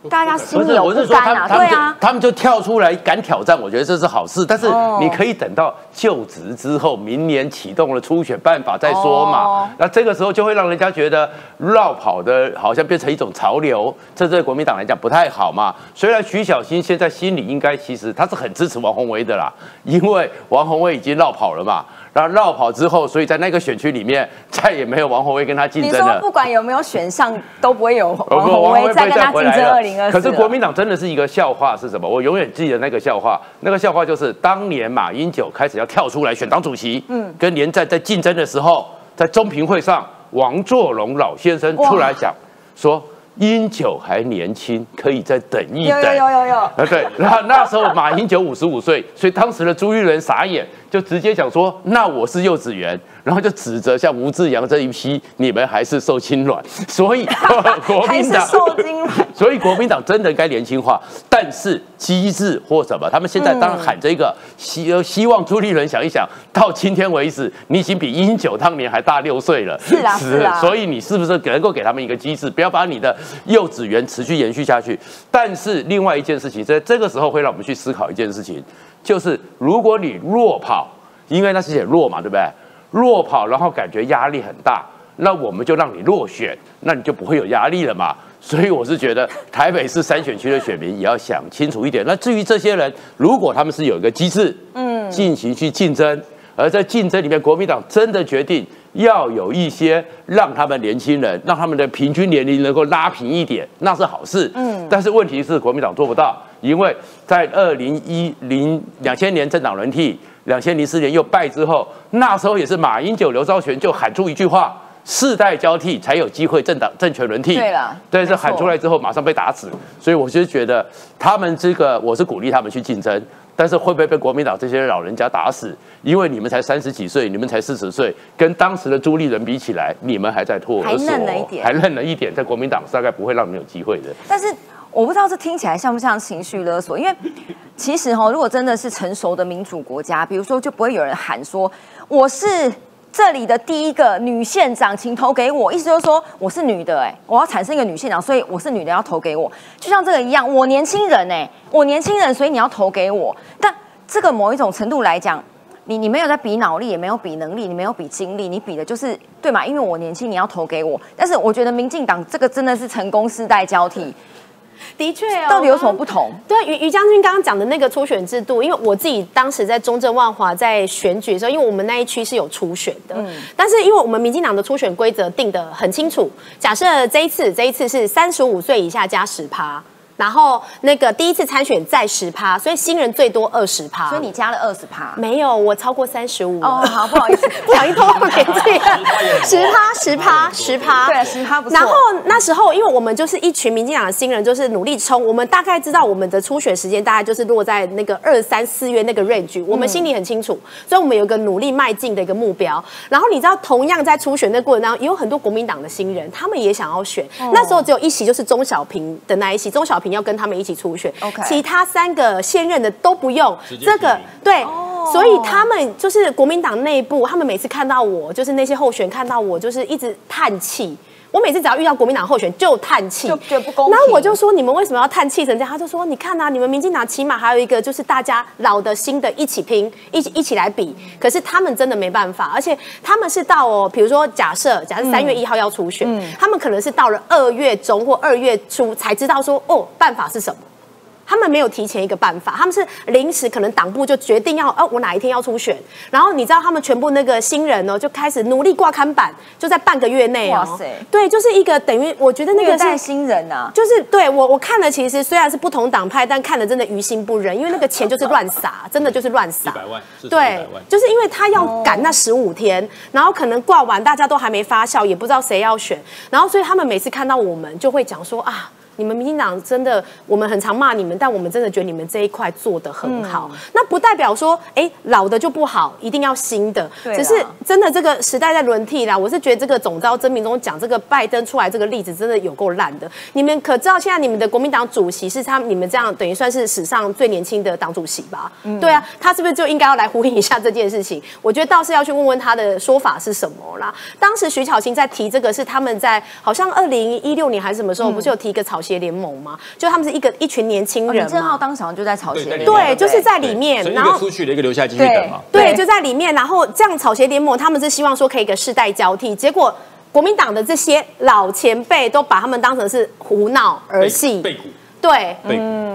大家心里有我是说他对啊。他们就跳出来敢挑战，我觉得这是好事。但是哦你可以等到就职之后，明年启动了初选办法再说嘛。哦那这个时候就会让人家觉得绕跑的好像变成一种潮流，这对国民党来讲不太好嘛。虽然徐小新现在心里应该其实他是很支持王宏威的啦，因为王宏威已经绕跑了嘛。然后绕跑之后，所以在那个选区里面再也没有王宏威跟他竞争了你说。不管有没有选上，都不会有哦王宏威再跟他竞争二零二四。可是国民党真的是一个笑话是什么？我永远记得那个笑话，那个笑话就是当年马英九开始要跳出来选党主席，嗯，跟连战在竞争的时候，在中评会上，王作龙老先生出来讲说。英九还年轻，可以再等一有等。有有有有，啊，对，然后那时候马英九五十五岁，所以当时的朱立伦傻眼，就直接讲说：“那我是幼稚园。”然后就指责像吴志阳这一批，你们还是受精卵。所以 <laughs> 国民党受精卵。<laughs> 所以国民党真的该年轻化，但是机制或什么，他们现在当然喊这个，希呃希望朱立伦想一想，到今天为止，你已经比英九当年还大六岁了，<laughs> 是啊是啊所以你是不是能够给他们一个机制，不要把你的幼稚园持续延续下去？但是另外一件事情，在这个时候会让我们去思考一件事情，就是如果你弱跑，因为那是写弱嘛，对不对？弱跑，然后感觉压力很大，那我们就让你落选，那你就不会有压力了嘛。<laughs> 所以我是觉得台北市三选区的选民也要想清楚一点。那至于这些人，如果他们是有一个机制，嗯，进行去竞争，而在竞争里面，国民党真的决定要有一些让他们年轻人，让他们的平均年龄能够拉平一点，那是好事。嗯，但是问题是国民党做不到，因为在二零一零两千年政党轮替。两千零四年又败之后，那时候也是马英九、刘兆玄就喊出一句话：“世代交替才有机会政党政权轮替。”对了但是喊出来之后马上被打死，所以我就觉得他们这个我是鼓励他们去竞争，但是会不会被国民党这些老人家打死？因为你们才三十几岁，你们才四十岁，跟当时的朱立伦比起来，你们还在托儿所，还嫩了一点还嫩了一点，在国民党大概不会让你们有机会的。但是我不知道这听起来像不像情绪勒索，因为其实哈，如果真的是成熟的民主国家，比如说就不会有人喊说我是这里的第一个女县长，请投给我，意思就是说我是女的，哎，我要产生一个女县长，所以我是女的要投给我，就像这个一样，我年轻人哎，我年轻人，所以你要投给我，但这个某一种程度来讲。你你没有在比脑力，也没有比能力，你没有比精力，你比的就是对嘛？因为我年轻，你要投给我。但是我觉得民进党这个真的是成功世代交替，的确哦，<laughs> 到底有什么不同？对啊，于于将军刚刚讲的那个初选制度，因为我自己当时在中正万华在选举的时候，因为我们那一区是有初选的，但是因为我们民进党的初选规则定得很清楚，假设这一次这一次是三十五岁以下加十趴。然后那个第一次参选再十趴，所以新人最多二十趴。所以你加了二十趴。没有，我超过三十五。哦，好，不好意思，<laughs> 不小心透露年纪了，十趴，十趴，十趴，对，十趴不错。然后那时候，因为我们就是一群民进党的新人，就是努力冲。我们大概知道我们的初选时间大概就是落在那个二三四月那个 range，我们心里很清楚，所以我们有个努力迈进的一个目标。然后你知道，同样在初选那过程当中，也有很多国民党的新人，他们也想要选。那时候只有一席，就是钟小平的那一席，钟小平要跟他们一起初选 OK 其他三个现任的都不用这个对，所以他们就是国民党内部，他们每次看到我，就是那些候选看到我，就是一直叹气。我每次只要遇到国民党候选就叹气，就觉得不公平然后我就说你们为什么要叹气成这样？他就说你看啊，你们民进党起码还有一个就是大家老的新的一起拼，一起一起来比。可是他们真的没办法，而且他们是到哦，比如说假设假设三月一号要初选，他们可能是到了二月中或二月初才知道说哦办法是什么。他们没有提前一个办法，他们是临时可能党部就决定要，呃，我哪一天要出选，然后你知道他们全部那个新人呢就开始努力挂刊板，就在半个月内哦，哇塞对，就是一个等于我觉得那虐待个是。新人啊，就是对我我看了，其实虽然是不同党派，但看了真的于心不忍，因为那个钱就是乱撒，真的就是乱撒。一百万，对，就是因为他要赶那十五天，然后可能挂完大家都还没发酵，也不知道谁要选，然后所以他们每次看到我们就会讲说啊。你们民进党真的，我们很常骂你们，但我们真的觉得你们这一块做得很好。那不代表说，哎，老的就不好，一定要新的。对只是真的这个时代在轮替啦。我是觉得这个总招曾明忠讲这个拜登出来这个例子真的有够烂的。你们可知道现在你们的国民党主席是他你们这样等于算是史上最年轻的党主席吧？对啊，他是不是就应该要来呼应一下这件事情？我觉得倒是要去问问他的说法是什么啦。当时徐巧芯在提这个是他们在好像二零一六年还是什么时候，不是有提一个草协联盟吗？就他们是一个一群年轻人哦李正浩嘛。当场就在草鞋联盟，对，就是在里面，一然后个出去的，一个留下来继续等嘛。对，对就在里面。然后这样草鞋联盟他们是希望说可以一个世代交替，结果国民党的这些老前辈都把他们当成是胡闹儿戏。对。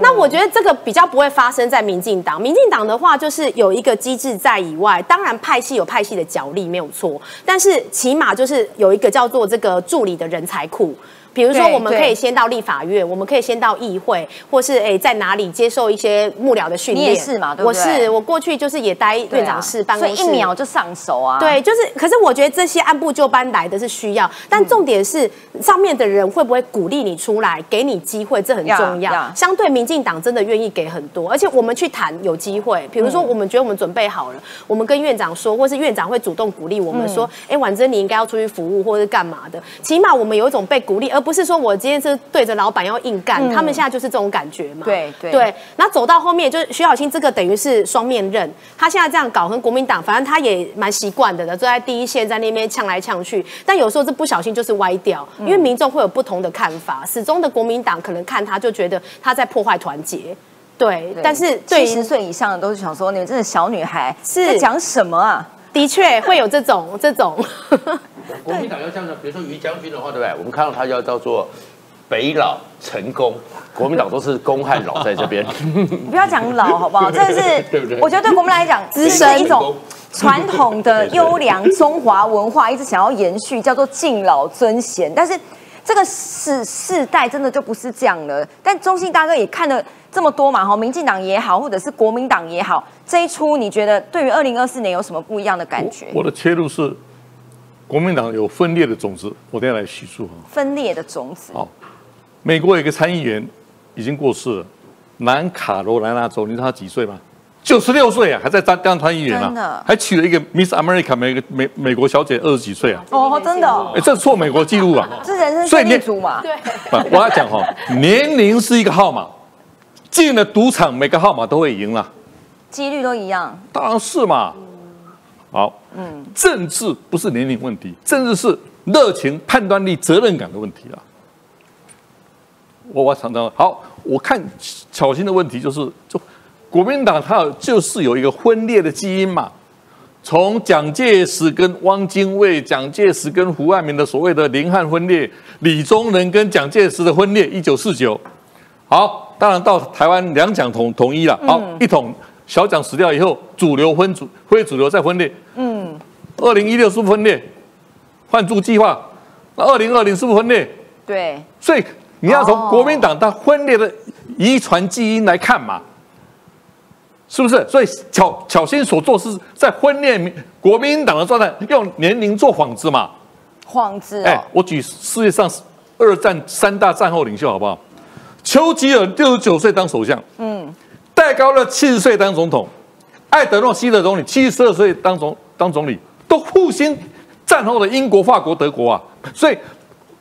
那我觉得这个比较不会发生在民进党。民进党的话，就是有一个机制在以外，当然派系有派系的角力没有错，但是起码就是有一个叫做这个助理的人才库。比如说，我们可以先到立法院，我们可以先到议会，或是诶在哪里接受一些幕僚的训练。你也是嘛对不我是我过去就是也待院长室办公室，所以一秒就上手啊。对，就是，可是我觉得这些按部就班来的是需要，但重点是上面的人会不会鼓励你出来，给你机会，这很重要。相对民进党真的愿意给很多，而且我们去谈有机会，比如说我们觉得我们准备好了，我们跟院长说，或是院长会主动鼓励我们说，哎、婉珍你应该要出去服务或者是干嘛的，起码我们有一种被鼓励，而不是说我今天是对着老板要硬干，他们现在就是这种感觉嘛。对对对，那走到后面，就是徐小青这个等于是双面刃，他现在这样搞，跟国民党，反正他也蛮习惯的了，坐在第一线，在那边呛来呛去。但有时候这不小心就是歪掉，因为民众会有不同的看法，始终的国民党可能看他就觉得他在破坏团结。对，对但是对七十岁以上的都是想说，你们真的小女孩是在讲什么啊？的确会有这种 <laughs> 这种，国民党要这样的，比如说于将军的话，对不对？我们看到他要叫做北老成功，国民党都是公和老在这边。<laughs> 不要讲老好不好？<laughs> 这是对不对我觉得对国民来讲，资深是一种传统的优良中华文化，一直想要延续，叫做敬老尊贤。但是这个世世代真的就不是这样了。但中信大哥也看了这么多嘛，哈，民进党也好，或者是国民党也好，这一出你觉得对于二零二四年有什么不一样的感觉？我的切入是国民党有分裂的种子，我等下来叙述哈。分裂的种子，好，美国有一个参议员已经过世了，南卡罗来纳州，你知道他几岁吗？九十六岁啊，还在当当参议员啊，还娶了一个 Miss America 美个美美国小姐，二十几岁啊，哦，真的哦，哎，这是破美国纪录啊！这人生胜利所以你组嘛，<laughs> 对，不我要讲哈，年龄是一个号码，进了赌场每个号码都会赢了，几率都一样。当然是嘛。好，嗯，政治不是年龄问题，政治是热情、判断力、责任感的问题啊。我我常常好，我看巧心的问题就是，就国民党它就是有一个分裂的基因嘛。从蒋介石跟汪精卫、蒋介石跟胡汉民的所谓的林汉分裂，李宗仁跟蒋介石的分裂，一九四九。好，当然到台湾两蒋统统一了。好，一统小蒋死掉以后，主流分主非主流再分裂。嗯，二零一六是不是分裂？换柱计划，那二零二零是不是分裂？对，所以你要从哦国民党它分裂的遗传基因来看嘛，是不是？所以巧巧心所做是在分裂民国民党的状态，用年龄做幌子嘛。幌子哎、哦，我举世界上二战三大战后领袖好不好？丘吉尔六十九岁当首相，嗯，戴高乐七十岁当总统，艾德诺希德总理七十二岁当总当总理，都复兴战后的英国、法国、德国啊。所以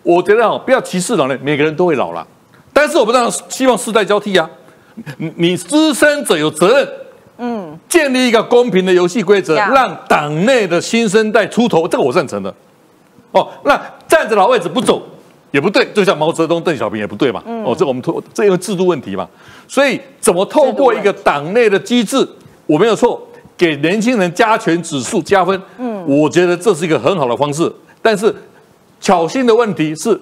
我觉得哦，不要歧视老人，每个人都会老了，但是我们当然希望世代交替啊。你你资深者有责任，嗯，建立一个公平的游戏规则，让党内的新生代出头，这个我赞成的。哦，那站着老位置不走也不对，就像毛泽东、邓小平也不对嘛。哦，这我们透这因为制度问题嘛，所以怎么透过一个党内的机制，我没有错，给年轻人加权指数加分，嗯，我觉得这是一个很好的方式。但是巧心的问题是，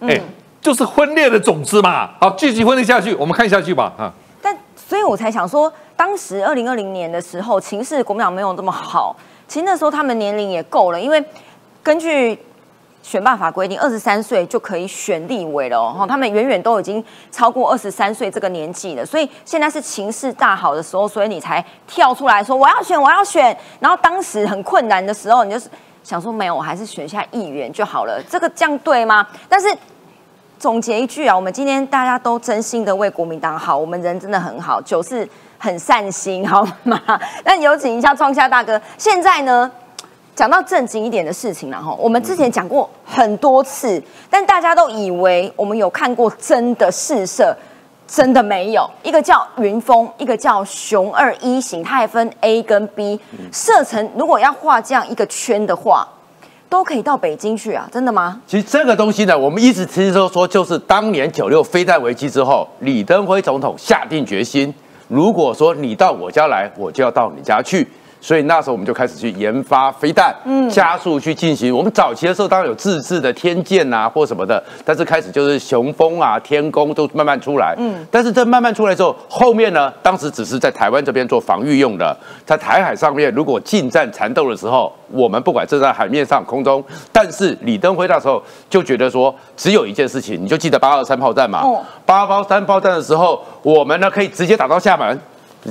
哎、就是分裂的种子嘛。好，继续分裂下去，我们看下去吧。啊，但所以我才想说，当时二零二零年的时候，情势国民党没有这么好，其实那时候他们年龄也够了，因为根据选办法规定，二十三岁就可以选立委了哦，他们远远都已经超过二十三岁这个年纪了，所以现在是情势大好的时候，所以你才跳出来说我要选，我要选。然后当时很困难的时候，你就是想说没有，我还是选一下议员就好了，这个这样对吗？但是总结一句啊，我们今天大家都真心的为国民党好，我们人真的很好，九是很善心，好吗？那有请一下创下大哥，现在呢？讲到正经一点的事情了哈，我们之前讲过很多次，但大家都以为我们有看过真的试射，真的没有。一个叫云峰，一个叫熊二一型，它还分 A 跟 B 射程。如果要画这样一个圈的话，都可以到北京去啊，真的吗？其实这个东西呢，我们一直其实都说，就是当年九六飞弹危机之后，李登辉总统下定决心，如果说你到我家来，我就要到你家去。所以那时候我们就开始去研发飞弹，嗯，加速去进行。我们早期的时候当然有自制的天剑啊或什么的，但是开始就是雄风啊、天宫都慢慢出来，嗯。但是这慢慢出来之后，后面呢，当时只是在台湾这边做防御用的，在台海上面如果近战缠斗的时候，我们不管是在海面上、空中，但是李登辉那时候就觉得说，只有一件事情，你就记得八二三炮战嘛，八二三炮战的时候，我们呢可以直接打到厦门，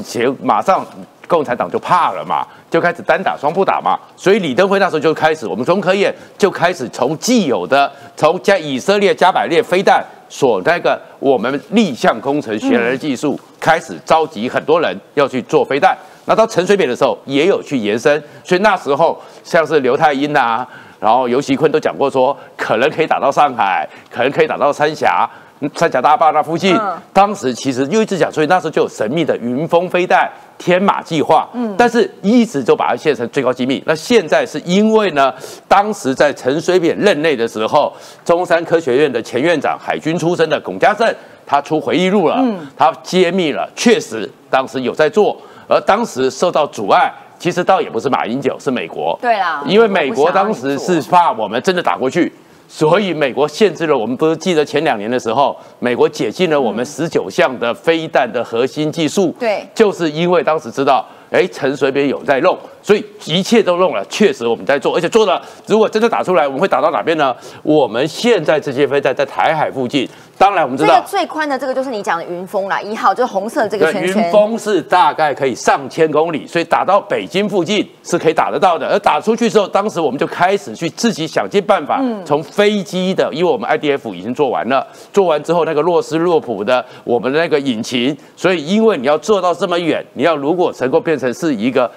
且马上。共产党就怕了嘛，就开始单打双不打嘛，所以李登辉那时候就开始，我们中科院就开始从既有的从加以色列加百列飞弹所那个我们立项工程学来的技术，开始召集很多人要去做飞弹。那到陈水扁的时候也有去延伸，所以那时候像是刘太英呐，然后尤其坤都讲过说，可能可以打到上海，可能可以打到三峡。三峡大坝那附近，当时其实又一直讲，所以那时候就有神秘的云峰飞弹、天马计划，嗯，但是一直就把它写成最高机密。那现在是因为呢，当时在陈水扁任内的时候，中山科学院的前院长、海军出身的龚家正，他出回忆录了，嗯，他揭秘了，确实当时有在做，而当时受到阻碍，其实倒也不是马英九，是美国，对啦，因为美国当时是怕我们真的打过去。所以美国限制了我们，不是记得前两年的时候，美国解禁了我们十九项的飞弹的核心技术，对，就是因为当时知道，哎，陈水扁有在弄，所以一切都弄了，确实我们在做，而且做了，如果真的打出来，我们会打到哪边呢？我们现在这些飞弹在台海附近。当然，我们知道最宽的这个就是你讲的云峰啦，一号就是红色这个圈圈。云峰是大概可以上千公里，所以打到北京附近是可以打得到的。而打出去之后，当时我们就开始去自己想尽办法，从飞机的，因为我们 IDF 已经做完了，做完之后那个洛斯洛普的我们的那个引擎，所以因为你要做到这么远，你要如果能够变成是一个。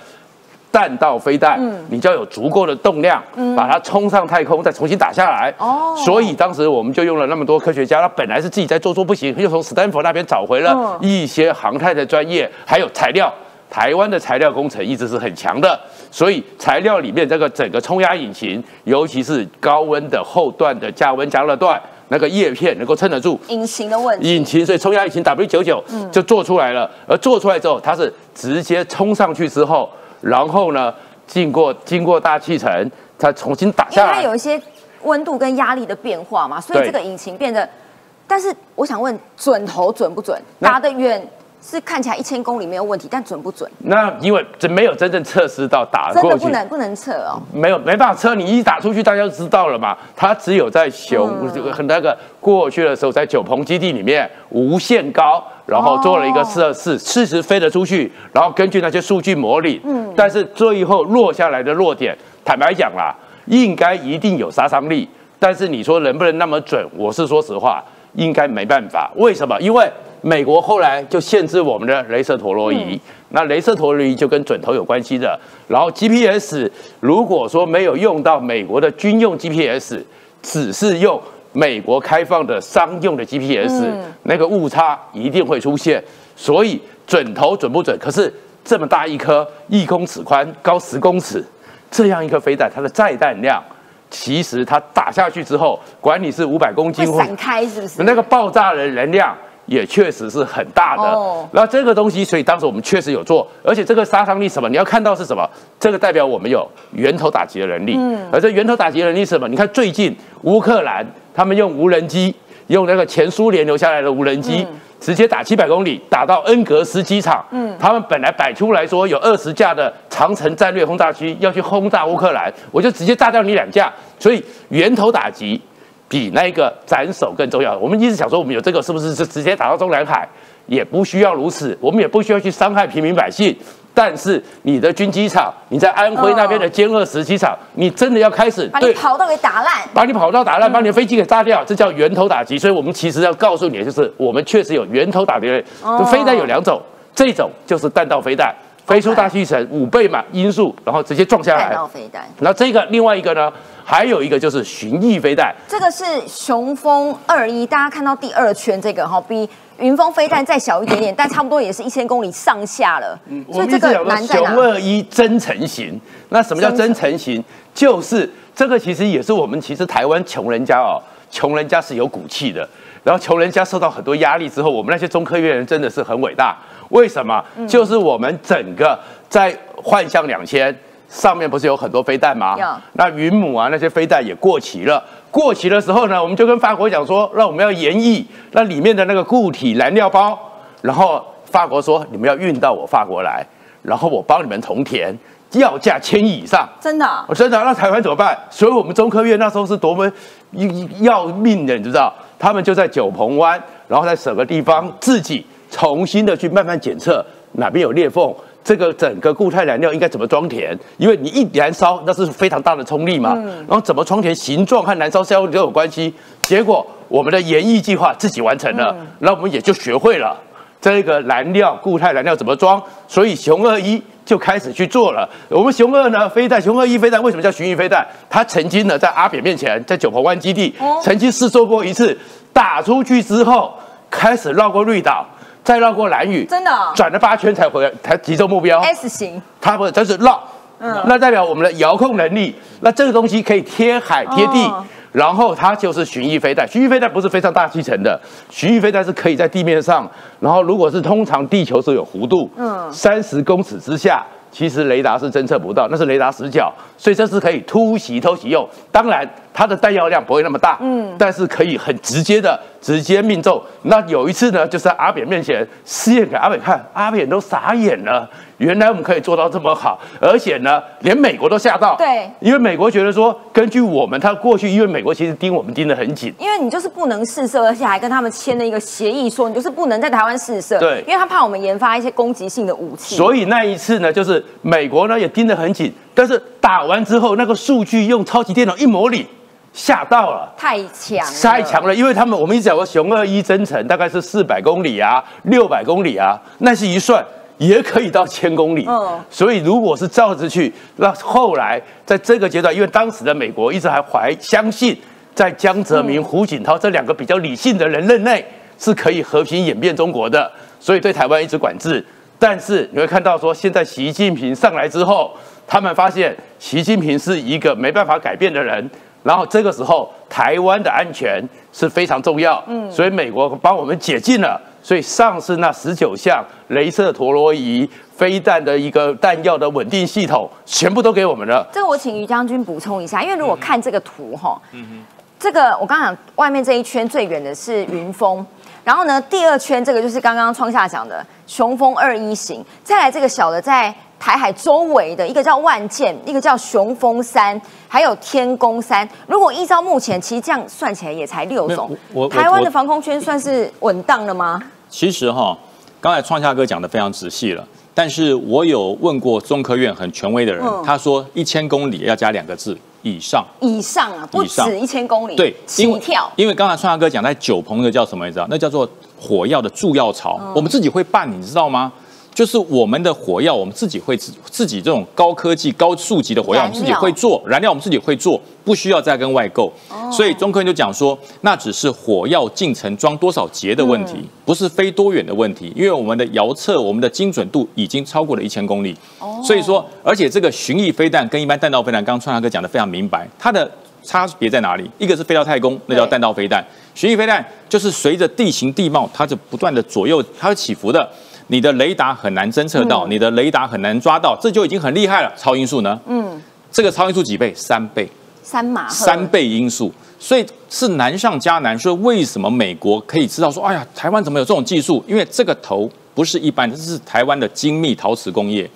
弹道飞弹，嗯，你就要有足够的动量，嗯，把它冲上太空，再重新打下来。哦，所以当时我们就用了那么多科学家，他本来是自己在做做不行，又从斯坦福那边找回了一些航太的专业，还有材料。台湾的材料工程一直是很强的，所以材料里面这个整个冲压引擎，尤其是高温的后段的加温加热段，那个叶片能够撑得住引擎的问题。引擎，所以冲压引擎 W 九九就做出来了。而做出来之后，它是直接冲上去之后。然后呢，经过经过大气层，它重新打下来。因为它有一些温度跟压力的变化嘛，所以这个引擎变得。但是我想问，准头准不准？打得远是看起来一千公里没有问题，但准不准？那因为这没有真正测试到打过去，真的不能不能测哦。没有没办法测，你一打出去，大家就知道了嘛。它只有在熊这个很那个过去的时候，在九鹏基地里面无限高。然后做了一个测试，事实飞得出去，然后根据那些数据模拟，嗯，但是最后落下来的落点，坦白讲啦，应该一定有杀伤力，但是你说能不能那么准？我是说实话，应该没办法。为什么？因为美国后来就限制我们的镭射陀螺仪，那镭射陀螺仪就跟准头有关系的。然后 GPS 如果说没有用到美国的军用 GPS，只是用。美国开放的商用的 GPS，那个误差一定会出现，所以准头准不准？可是这么大一颗一公尺宽、高十公尺这样一颗飞弹，它的载弹量，其实它打下去之后，管你是五百公斤，散开是不是？那个爆炸的能量。也确实是很大的，那这个东西，所以当时我们确实有做，而且这个杀伤力什么？你要看到是什么？这个代表我们有源头打击的能力，嗯而这源头打击的能力是什么？你看最近乌克兰他们用无人机用那个前苏联留下来的无人机。直接打七百公里，打到恩格斯机场。嗯，他们本来摆出来说有二十架的长城战略轰炸机要去轰炸乌克兰，我就直接炸掉你两架。所以源头打击比那个斩首更重要。我们一直想说，我们有这个是不是是直接打到中南海？也不需要如此，我们也不需要去伤害平民百姓。但是你的军机场，你在安徽那边的歼二十机场，你真的要开始把你跑道给打烂，把你跑道打烂，把你的飞机给炸掉，这叫源头打击。所以我们其实要告诉你，就是我们确实有源头打击。飞弹有两种，这种就是弹道飞弹，飞出大气层五倍嘛音速，然后直接撞下来。飞弹。那这个另外一个呢，还有一个就是巡弋飞弹。这个是雄风二一，大家看到第二圈这个哈比。云峰飞弹再小一点点，但差不多也是一千公里上下了。所以这个难在哪？雄二一真成型，那什么叫真成型？就是这个其实也是我们其实台湾穷人家哦，穷人家是有骨气的。然后穷人家受到很多压力之后，我们那些中科院人真的是很伟大。为什么？就是我们整个在幻象两千上面不是有很多飞弹吗？那云母啊那些飞弹也过期了。过期的时候呢，我们就跟法国讲说，那我们要研议那里面的那个固体燃料包，然后法国说你们要运到我法国来，然后我帮你们重填，要价千亿以上。真的？我真的？那台湾怎么办？所以我们中科院那时候是多么要命的，你知道？他们就在九鹏湾，然后在什么地方自己重新的去慢慢检测哪边有裂缝。这个整个固态燃料应该怎么装填？因为你一燃烧，那是非常大的冲力嘛。然后怎么装填，形状和燃烧效率都有关系。结果我们的研议计划自己完成了，那我们也就学会了这个燃料固态燃料怎么装。所以熊二一就开始去做了。我们熊二呢飞弹，熊二一飞弹为什么叫巡弋飞弹？它曾经呢在阿扁面前，在九鹏湾基地曾经试做过一次，打出去之后开始绕过绿岛。再绕过蓝雨，真的转了八圈才回来，才集中目标。S 型，它不，它是绕，嗯，那代表我们的遥控能力。那这个东西可以贴海贴地，然后它就是巡弋飞弹。巡弋飞弹不是飞上大气层的，巡弋飞弹是可以在地面上，然后如果是通常地球是有弧度，嗯，三十公尺之下。其实雷达是侦测不到，那是雷达死角，所以这是可以突袭偷袭用。当然，它的弹药量不会那么大，嗯，但是可以很直接的直接命中。那有一次呢，就是在阿扁面前试验给阿扁看，阿扁都傻眼了。原来我们可以做到这么好，而且呢，连美国都吓到。对，因为美国觉得说，根据我们，他过去因为美国其实盯我们盯得很紧，因为你就是不能试射，而且还跟他们签了一个协议，说你就是不能在台湾试射。对，因为他怕我们研发一些攻击性的武器。所以那一次呢，就是美国呢也盯得很紧，但是打完之后，那个数据用超级电脑一模拟，吓到了，太强，太强了，因为他们我们一直讲过，熊二一征程大概是四百公里啊，六百公里啊，那是一算。也可以到千公里，嗯，所以如果是照着去，那后来在这个阶段，因为当时的美国一直还怀相信，在江泽民、胡锦涛这两个比较理性的人任内是可以和平演变中国的，所以对台湾一直管制。但是你会看到说，现在习近平上来之后，他们发现习近平是一个没办法改变的人，然后这个时候台湾的安全是非常重要，嗯，所以美国帮我们解禁了。所以上次那十九项镭射陀螺仪、飞弹的一个弹药的稳定系统，全部都给我们了。这个我请于将军补充一下，因为如果看这个图哈，这个我刚刚讲外面这一圈最远的是云峰，然后呢第二圈这个就是刚刚创下讲的雄风二一型，再来这个小的在。台海周围的一个叫万箭，一个叫雄风山，还有天宫山。如果依照目前，其实这样算起来也才六种。台湾的防空圈算是稳当了吗？其实哈，刚才创夏哥讲的非常仔细了。但是我有问过中科院很权威的人，他说一千公里要加两个字以上。以上啊，不止一千公里。对，起跳。因为刚才创夏哥讲在九鹏的叫什么你知道？那叫做火药的助药槽，我们自己会办，你知道吗？就是我们的火药，我们自己会自自己这种高科技、高数级的火药，我们自己会做燃料，我们自己会做，不需要再跟外购。所以中科院就讲说，那只是火药进程装多少节的问题，不是飞多远的问题。因为我们的遥测，我们的精准度已经超过了一千公里。所以说，而且这个巡弋飞弹跟一般弹道飞弹，刚刚川大哥讲的非常明白，它的差别在哪里？一个是飞到太空，那叫弹道飞弹；巡弋飞弹就是随着地形地貌，它就不断的左右，它会起伏的。你的雷达很难侦测到，你的雷达很难抓到，这就已经很厉害了。超音速呢？嗯，这个超音速几倍？三倍。三马三倍音速，所以是难上加难。所以为什么美国可以知道说，哎呀，台湾怎么有这种技术？因为这个头不是一般的，这是台湾的精密陶瓷工业，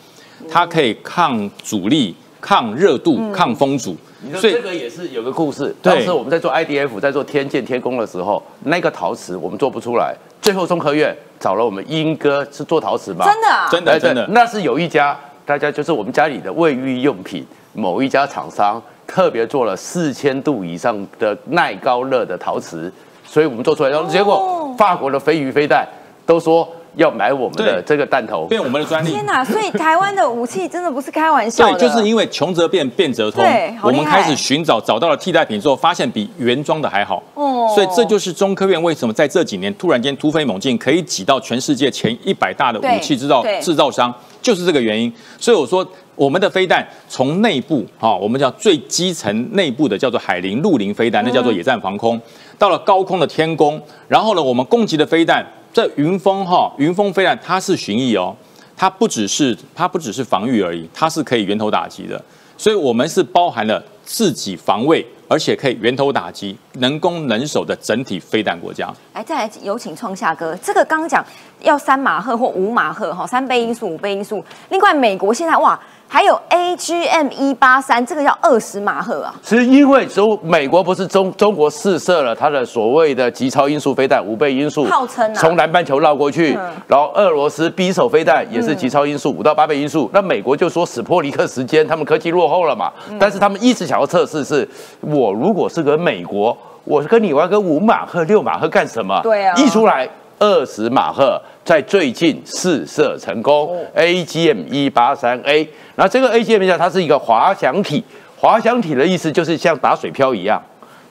它可以抗阻力、抗热度、抗风阻。你说所以这个也是有个故事。当时我们在做 IDF，在做天剑天宫的时候，那个陶瓷我们做不出来，最后中科院找了我们英哥是做陶瓷吗？真的啊，真的真的，那是有一家，大家就是我们家里的卫浴用品某一家厂商特别做了四千度以上的耐高热的陶瓷，所以我们做出来，然后结果法国的飞鱼飞弹都说要买我们的这个弹头。变我们的专利。天哪！所以台湾的武器真的不是开玩笑的，对，就是因为穷则变，变则通对。我们开始寻找，找到了替代品之后，发现比原装的还好。哦所以这就是中科院为什么在这几年突然间突飞猛进，可以挤到全世界前一百大的武器制造制造商，就是这个原因。所以我说，我们的飞弹从内部哈、我们叫最基层内部的叫做海林陆林飞弹，那叫做野战防空，到了高空的天宫，然后呢，我们供给的飞弹，这云峰哈、云峰飞弹它是巡弋哦，它不只是它不只是防御而已，它是可以源头打击的，所以我们是包含了自己防卫，而且可以源头打击、能攻能守的整体飞弹国家。来，再来有请创夏哥。这个刚刚讲要三马赫或五马赫哈，三倍因素、五倍因素。另外，美国现在哇还有 AGM 一八三，这个要二十马赫啊。是因为中美国不是中中国试射了它的所谓的极超音速飞弹五倍音速，号称啊从南半球绕过去，嗯然后俄罗斯匕首飞弹也是极超音速五到八倍音速，那美国就说史波尼克时间他们科技落后了嘛，嗯但是他们一直想要测试是，我如果是个美国，我跟你玩个五马赫六马赫干什么？对啊一出来。二十马赫在最近试射成功、AGM 一八三 A，然后这个 AGM 呢，它是一个滑翔体，滑翔体的意思就是像打水漂一样，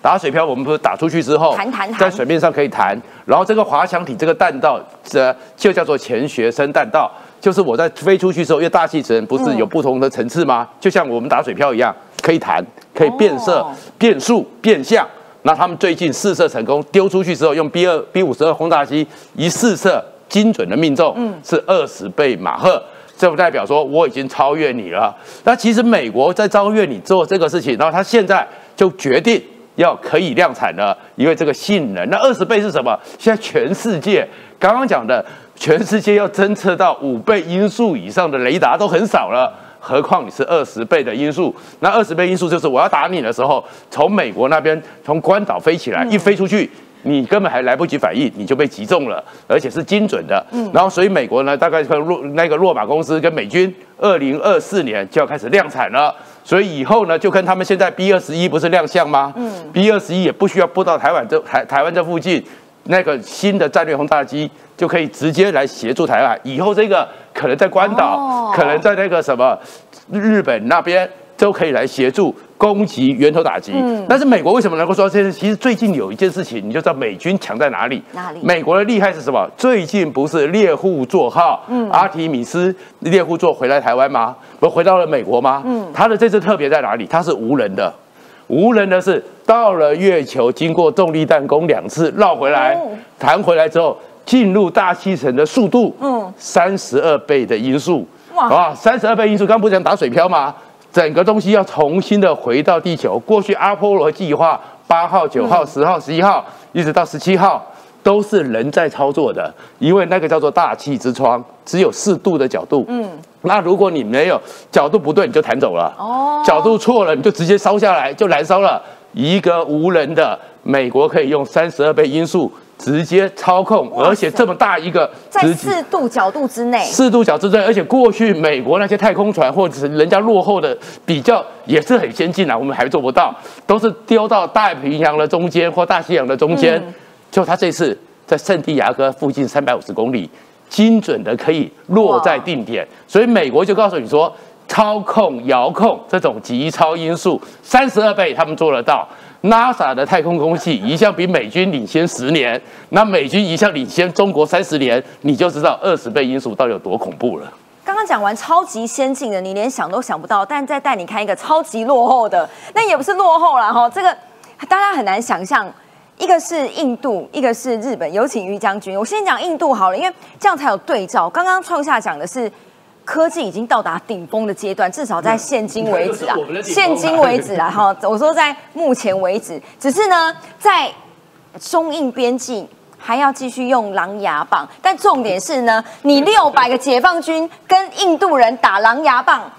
打水漂我们不是打出去之后，弹弹弹。在水面上可以弹，然后这个滑翔体这个弹道，这就叫做钱学森弹道，就是我在飞出去之后，因为大气层不是有不同的层次吗？就像我们打水漂一样，可以弹，可以变色、哦。变速、变相。那他们最近试射成功，丢出去之后，用 B 二 B 五十二轰炸机一试射，精准的命中，嗯是二十倍马赫。这不代表说我已经超越你了。那其实美国在超越你做这个事情，然后他现在就决定要可以量产了，因为这个性能。那二十倍是什么？现在全世界刚刚讲的，全世界要侦测到五倍音速以上的雷达都很少了。何况你是二十倍的音速，那二十倍音速就是我要打你的时候，从美国那边从关岛飞起来，一飞出去，你根本还来不及反应，你就被击中了，而且是精准的。然后所以美国呢，大概跟洛那个洛马公司跟美军，二零二四年就要开始量产了。所以以后呢，就跟他们现在 B 二十一不是亮相吗？嗯，B 二十一也不需要布到台湾这台台湾这附近，那个新的战略轰炸机就可以直接来协助台湾。以后这个可能在关岛，哦可能在那个什么日本那边都可以来协助攻击源头打击。嗯但是美国为什么能够说这件事？其实最近有一件事情，你就知道美军强在哪里。哪里美国的厉害是什么？最近不是猎户座号、嗯阿提米斯猎户座回来台湾吗？不是回到了美国吗？嗯它的这次特别在哪里？它是无人的。无人的是到了月球，经过重力弹弓两次绕回来哦，弹回来之后进入大气层的速度，嗯三十二倍的音速，哇啊，三十二倍音速，刚不是讲打水漂吗？整个东西要重新的回到地球。过去阿波罗计划八号、九号、十号、十一号，一直到十七号。都是人在操作的，因为那个叫做大气之窗，只有四度的角度。嗯，那如果你没有角度不对，你就弹走了。哦角度错了，你就直接烧下来，就燃烧了。一个无人的美国可以用三十二倍音速直接操控，而且这么大一个在四度角度之内，四度角之内，而且过去美国那些太空船或者是人家落后的比较也是很先进啊，我们还做不到，都是丢到太平洋的中间或大西洋的中间。就他这次在圣地亚哥附近三百五十公里，精准的可以落在定点，所以美国就告诉你说，操控、遥控这种极超音速三十二倍，他们做得到。NASA 的太空空气一向比美军领先十年，那美军一向领先中国三十年，你就知道二十倍音速到底有多恐怖了。刚刚讲完超级先进的，你连想都想不到，但再带你看一个超级落后的，那也不是落后了哈，这个大家很难想象。一个是印度，一个是日本。有请于将军，我先讲印度好了，因为这样才有对照。刚刚创下讲的是科技已经到达顶峰的阶段，至少在现今为止啊 <laughs> <laughs> 现今为止啊，哈，我说在目前为止，只是呢，在中印边境。还要继续用狼牙棒，但重点是呢，你六百个解放军跟印度人打狼牙棒，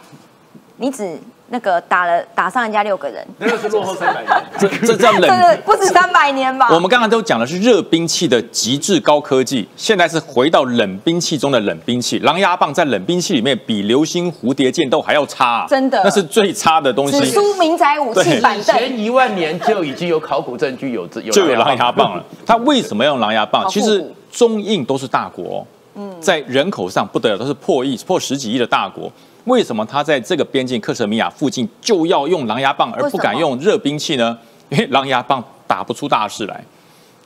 你只那个打了打伤人家六个人，那个是落后三百年。<laughs> 这这这样这冷不止三百年吧？我们刚刚都讲的是热兵器的极致高科技，现在是回到冷兵器中的冷兵器。狼牙棒在冷兵器里面比流星蝴蝶剑都还要差啊、真的那是最差的东西。只输民宅武器板凳。前一万年就已经有考古证据有这有就有狼牙棒了。他为什么要用狼牙棒？其实中印都是大国、嗯，在人口上不得了，都是破亿、破十几亿的大国。为什么他在这个边境克什米亚附近就要用狼牙棒，而不敢用热兵器呢？<laughs> 因为狼牙棒打不出大事来，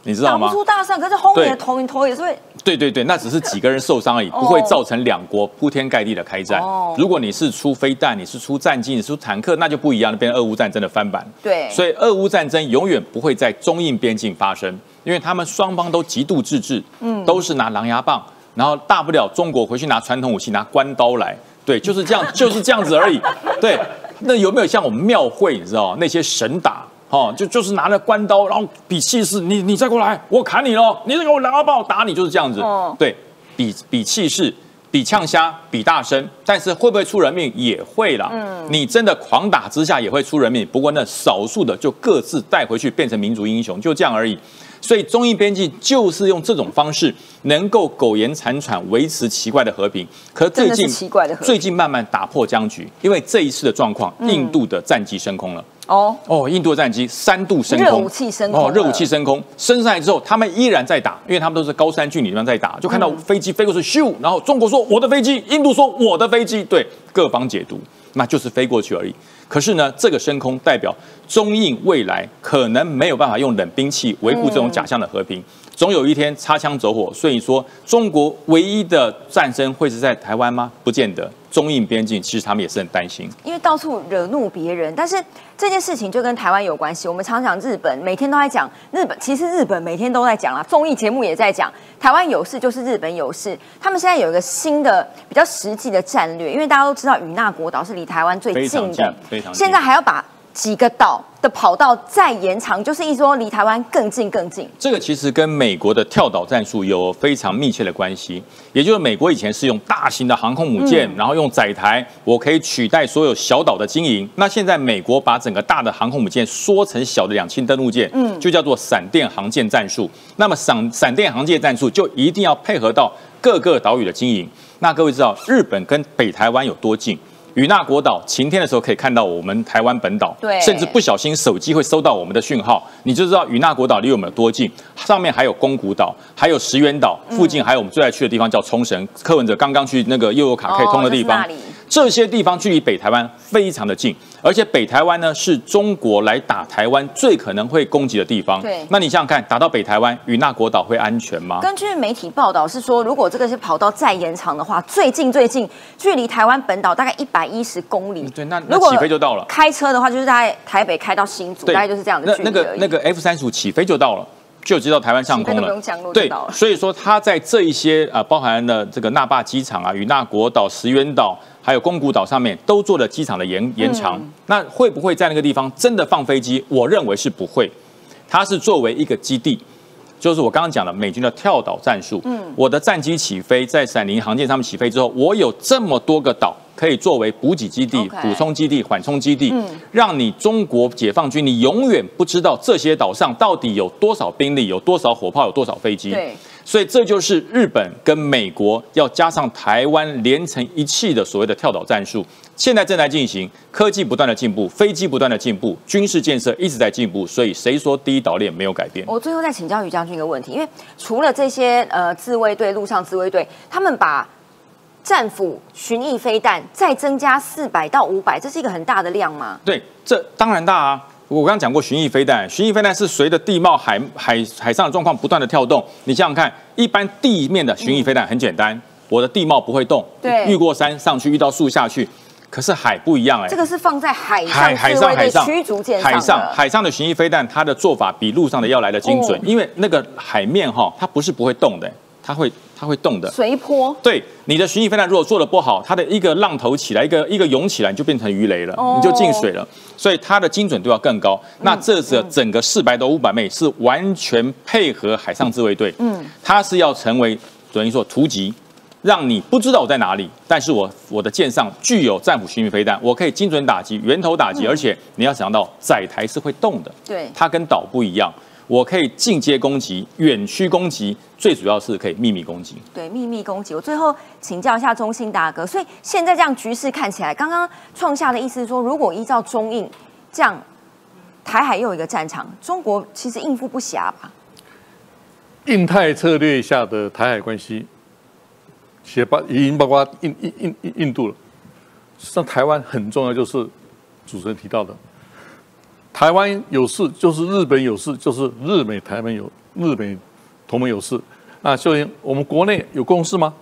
你知道吗？打不出大事，可是轰你的对头，你头也是会对对对，那只是几个人受伤而已，哦 <laughs> 不会造成两国铺天盖地的开战哦。如果你是出飞弹，你是出战机，你是出坦克，那就不一样，那边俄乌战争的翻版。对所以俄乌战争永远不会在中印边境发生，因为他们双方都极度自治，嗯，都是拿狼牙棒，然后大不了中国回去拿传统武器，拿关刀来，对，就是这样，就是这样子而已。对，那有没有像我们庙会，你知道那些神打？哦，就就是拿了关刀，然后比气势，你你再过来，我砍你喽！你再给我狼牙棒打你，就是这样子。哦对比比气势，比呛虾，比大声，但是会不会出人命也会啦。嗯，你真的狂打之下也会出人命，不过那少数的就各自带回去变成民族英雄，就这样而已。所以中印边境就是用这种方式，能够苟延残喘，维持奇怪的和平。可最近奇怪的和平最近慢慢打破僵局，因为这一次的状况，印度的战机升空了。哦，哦，印度的战机三度升空，热武器升空哦，热武器升空，升上来之后，他们依然在打，因为他们都是高山峻岭地方在打，就看到飞机飞过去，咻，然后中国说我的飞机，印度说我的飞机，对，各方解读，那就是飞过去而已。可是呢，这个升空代表中印未来可能没有办法用冷兵器维护这种假象的和平，总有一天擦枪走火。所以说，中国唯一的战争会是在台湾吗？不见得。中印边境其实他们也是很担心。因为到处惹怒别人，但是这件事情就跟台湾有关系。我们常讲日本，每天都在讲日本，其实日本每天都在讲啦，综艺节目也在讲，台湾有事就是日本有事。他们现在有一个新的比较实际的战略，因为大家都知道与那国岛是离台湾最近近的，非常近现在还要把几个岛的跑道再延长，就是一说离台湾更近更近。这个其实跟美国的跳岛战术有非常密切的关系，也就是美国以前是用大型的航空母舰，然后用载台，我可以取代所有小岛的经营。那现在美国把整个大的航空母舰缩成小的两栖登陆舰，嗯，就叫做闪电航舰战术。那么闪闪电航舰战术就一定要配合到各个岛屿的经营。那各位知道日本跟北台湾有多近？与那国岛晴天的时候可以看到我们台湾本岛，对甚至不小心手机会收到我们的讯号，你就知道与那国岛离我们有多近。上面还有宫古岛，还有石垣岛，附近还有我们最爱去的地方叫冲绳。柯文哲刚刚去那个悠游卡可以通的地方，这些地方距离北台湾非常的近，而且北台湾呢是中国来打台湾最可能会攻击的地方。对那你想想看，打到北台湾，与那国岛会安全吗？根据媒体报道是说，如果这个是跑道再延长的话，最近最近距离台湾本岛大概一百一十公里。对，那那如果起飞就到了。开车的话，就是在台北开到新竹，大概就是这样的距离那那个那个 F 三十五起飞就到了。就知道台湾上空了对，所以说它在这一些呃，包含了这个那霸机场啊、与那国岛、石垣岛，还有宫古岛上面，都做了机场的延延长。嗯那会不会在那个地方真的放飞机？我认为是不会，它是作为一个基地。就是我刚刚讲的美军的跳岛战术。嗯，我的战机起飞在闪灵航舰上面起飞之后，我有这么多个岛可以作为补给基地、补充基地、缓冲基地，嗯让你中国解放军你永远不知道这些岛上到底有多少兵力、有多少火炮、有多少飞机。对，所以这就是日本跟美国要加上台湾连成一气的所谓的跳岛战术，现在正在进行，科技不断的进步，飞机不断的进步，军事建设一直在进步，所以谁说第一岛链没有改变？我最后再请教于将军一个问题，因为除了这些呃自卫队、陆上自卫队，他们把战斧巡弋飞弹再增加四百到五百，这是一个很大的量吗？对，这当然大啊。我刚刚讲过巡弋飞弹，巡弋飞弹是随着地貌、海海海上的状况不断的跳动。你想想看，一般地面的巡弋飞弹很简单，我的地貌不会动，对遇过山上去，遇到树下去。可是海不一样哎、这个是放在海海海上海上驱逐舰海上。海上的巡弋飞弹，它的做法比路上的要来的精准，哦因为那个海面哈，它不是不会动的，它会它会动的。随波。对你的巡弋飞弹如果做的不好，它的一个浪头起来，一个一个涌起来，你就变成鱼雷了，哦你就进水了。所以它的精准度要更高。那这是整个四百到五百枚是完全配合海上自卫队，嗯，它是要成为等于说突击。让你不知道我在哪里，但是我我的舰上具有战斧巡弋飞弹，我可以精准打击、源头打击，嗯而且你要想到载台是会动的，对它跟岛不一样，我可以进阶攻击、远区攻击，最主要是可以秘密攻击。对秘密攻击。我最后请教一下中信大哥，所以现在这样局势看起来，刚刚创下的意思是说，如果依照中印这样，台海又有一个战场，中国其实应付不暇吧？印太策略下的台海关系，也包已经包括印印印印印度了。实际上，台湾很重要，就是主持人提到的，台湾有事就是日本有事，就是日美台湾有日美同盟有事。那秀英，我们国内有共识吗？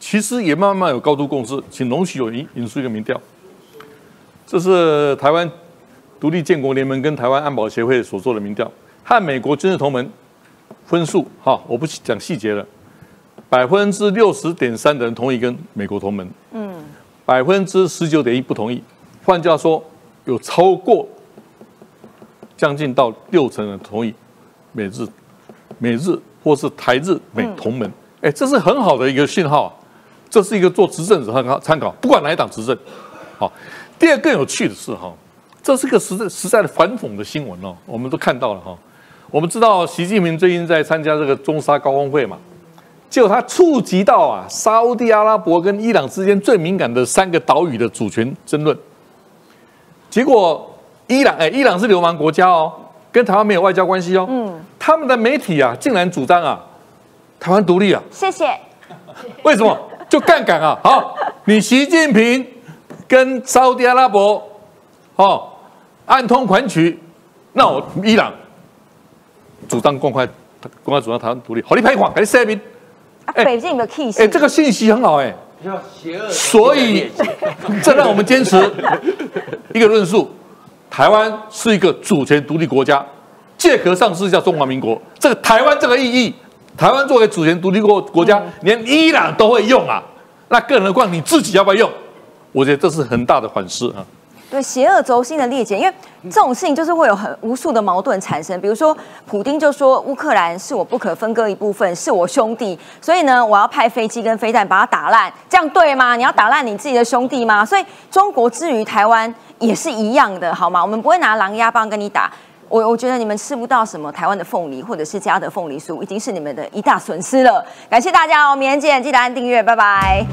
其实也慢慢有高度共识，请容许我引引述一个民调，这是台湾独立建国联盟跟台湾安保协会所做的民调，和美国军事同盟分数哈，我不讲细节了，百分之六十点三的人同意跟美国同盟，嗯，百分之十九点一不同意，换句话说，有超过将近到六成人同意美日、美日或是台日美同盟，哎、这是很好的一个信号、啊，这是一个做执政者参考参考，不管哪一党执政。好，第二更有趣的是哈，这是个实在实在的反讽的新闻哦，我们都看到了哈。我们知道习近平最近在参加这个中沙高峰会嘛，结果他触及到啊沙烏地阿拉伯跟伊朗之间最敏感的三个岛屿的主权争论。结果伊朗哎，伊朗是流氓国家哦，跟台湾没有外交关系哦。嗯，他们的媒体啊，竟然主张啊，台湾独立啊，谢谢。为什么？就杠杆啊！好，你习近平跟沙烏地阿拉伯哦暗通款曲，那我伊朗主张公开公开主张台湾独立，好，你拍款，还是声明？啊，北京有没有 key？哎，这个信息很好哎，比较邪恶。所以这让我们坚持一个论述：台湾是一个主权独立国家，借壳上市叫中华民国。这个台湾这个意义，台湾作为主权独立国国家，连伊朗都会用啊，那更何况你自己要不要用？我觉得这是很大的反思啊。对邪恶轴心的裂解，因为这种事情就是会有很无数的矛盾产生。比如说，普丁就说乌克兰是我不可分割一部分，是我兄弟，所以呢，我要派飞机跟飞弹把它打烂，这样对吗？你要打烂你自己的兄弟吗？所以中国之于台湾也是一样的，好吗？我们不会拿狼牙棒跟你打。我我觉得你们吃不到什么台湾的凤梨或者是家的凤梨酥，已经是你们的一大损失了。感谢大家哦，明天见，记得按订阅，拜拜。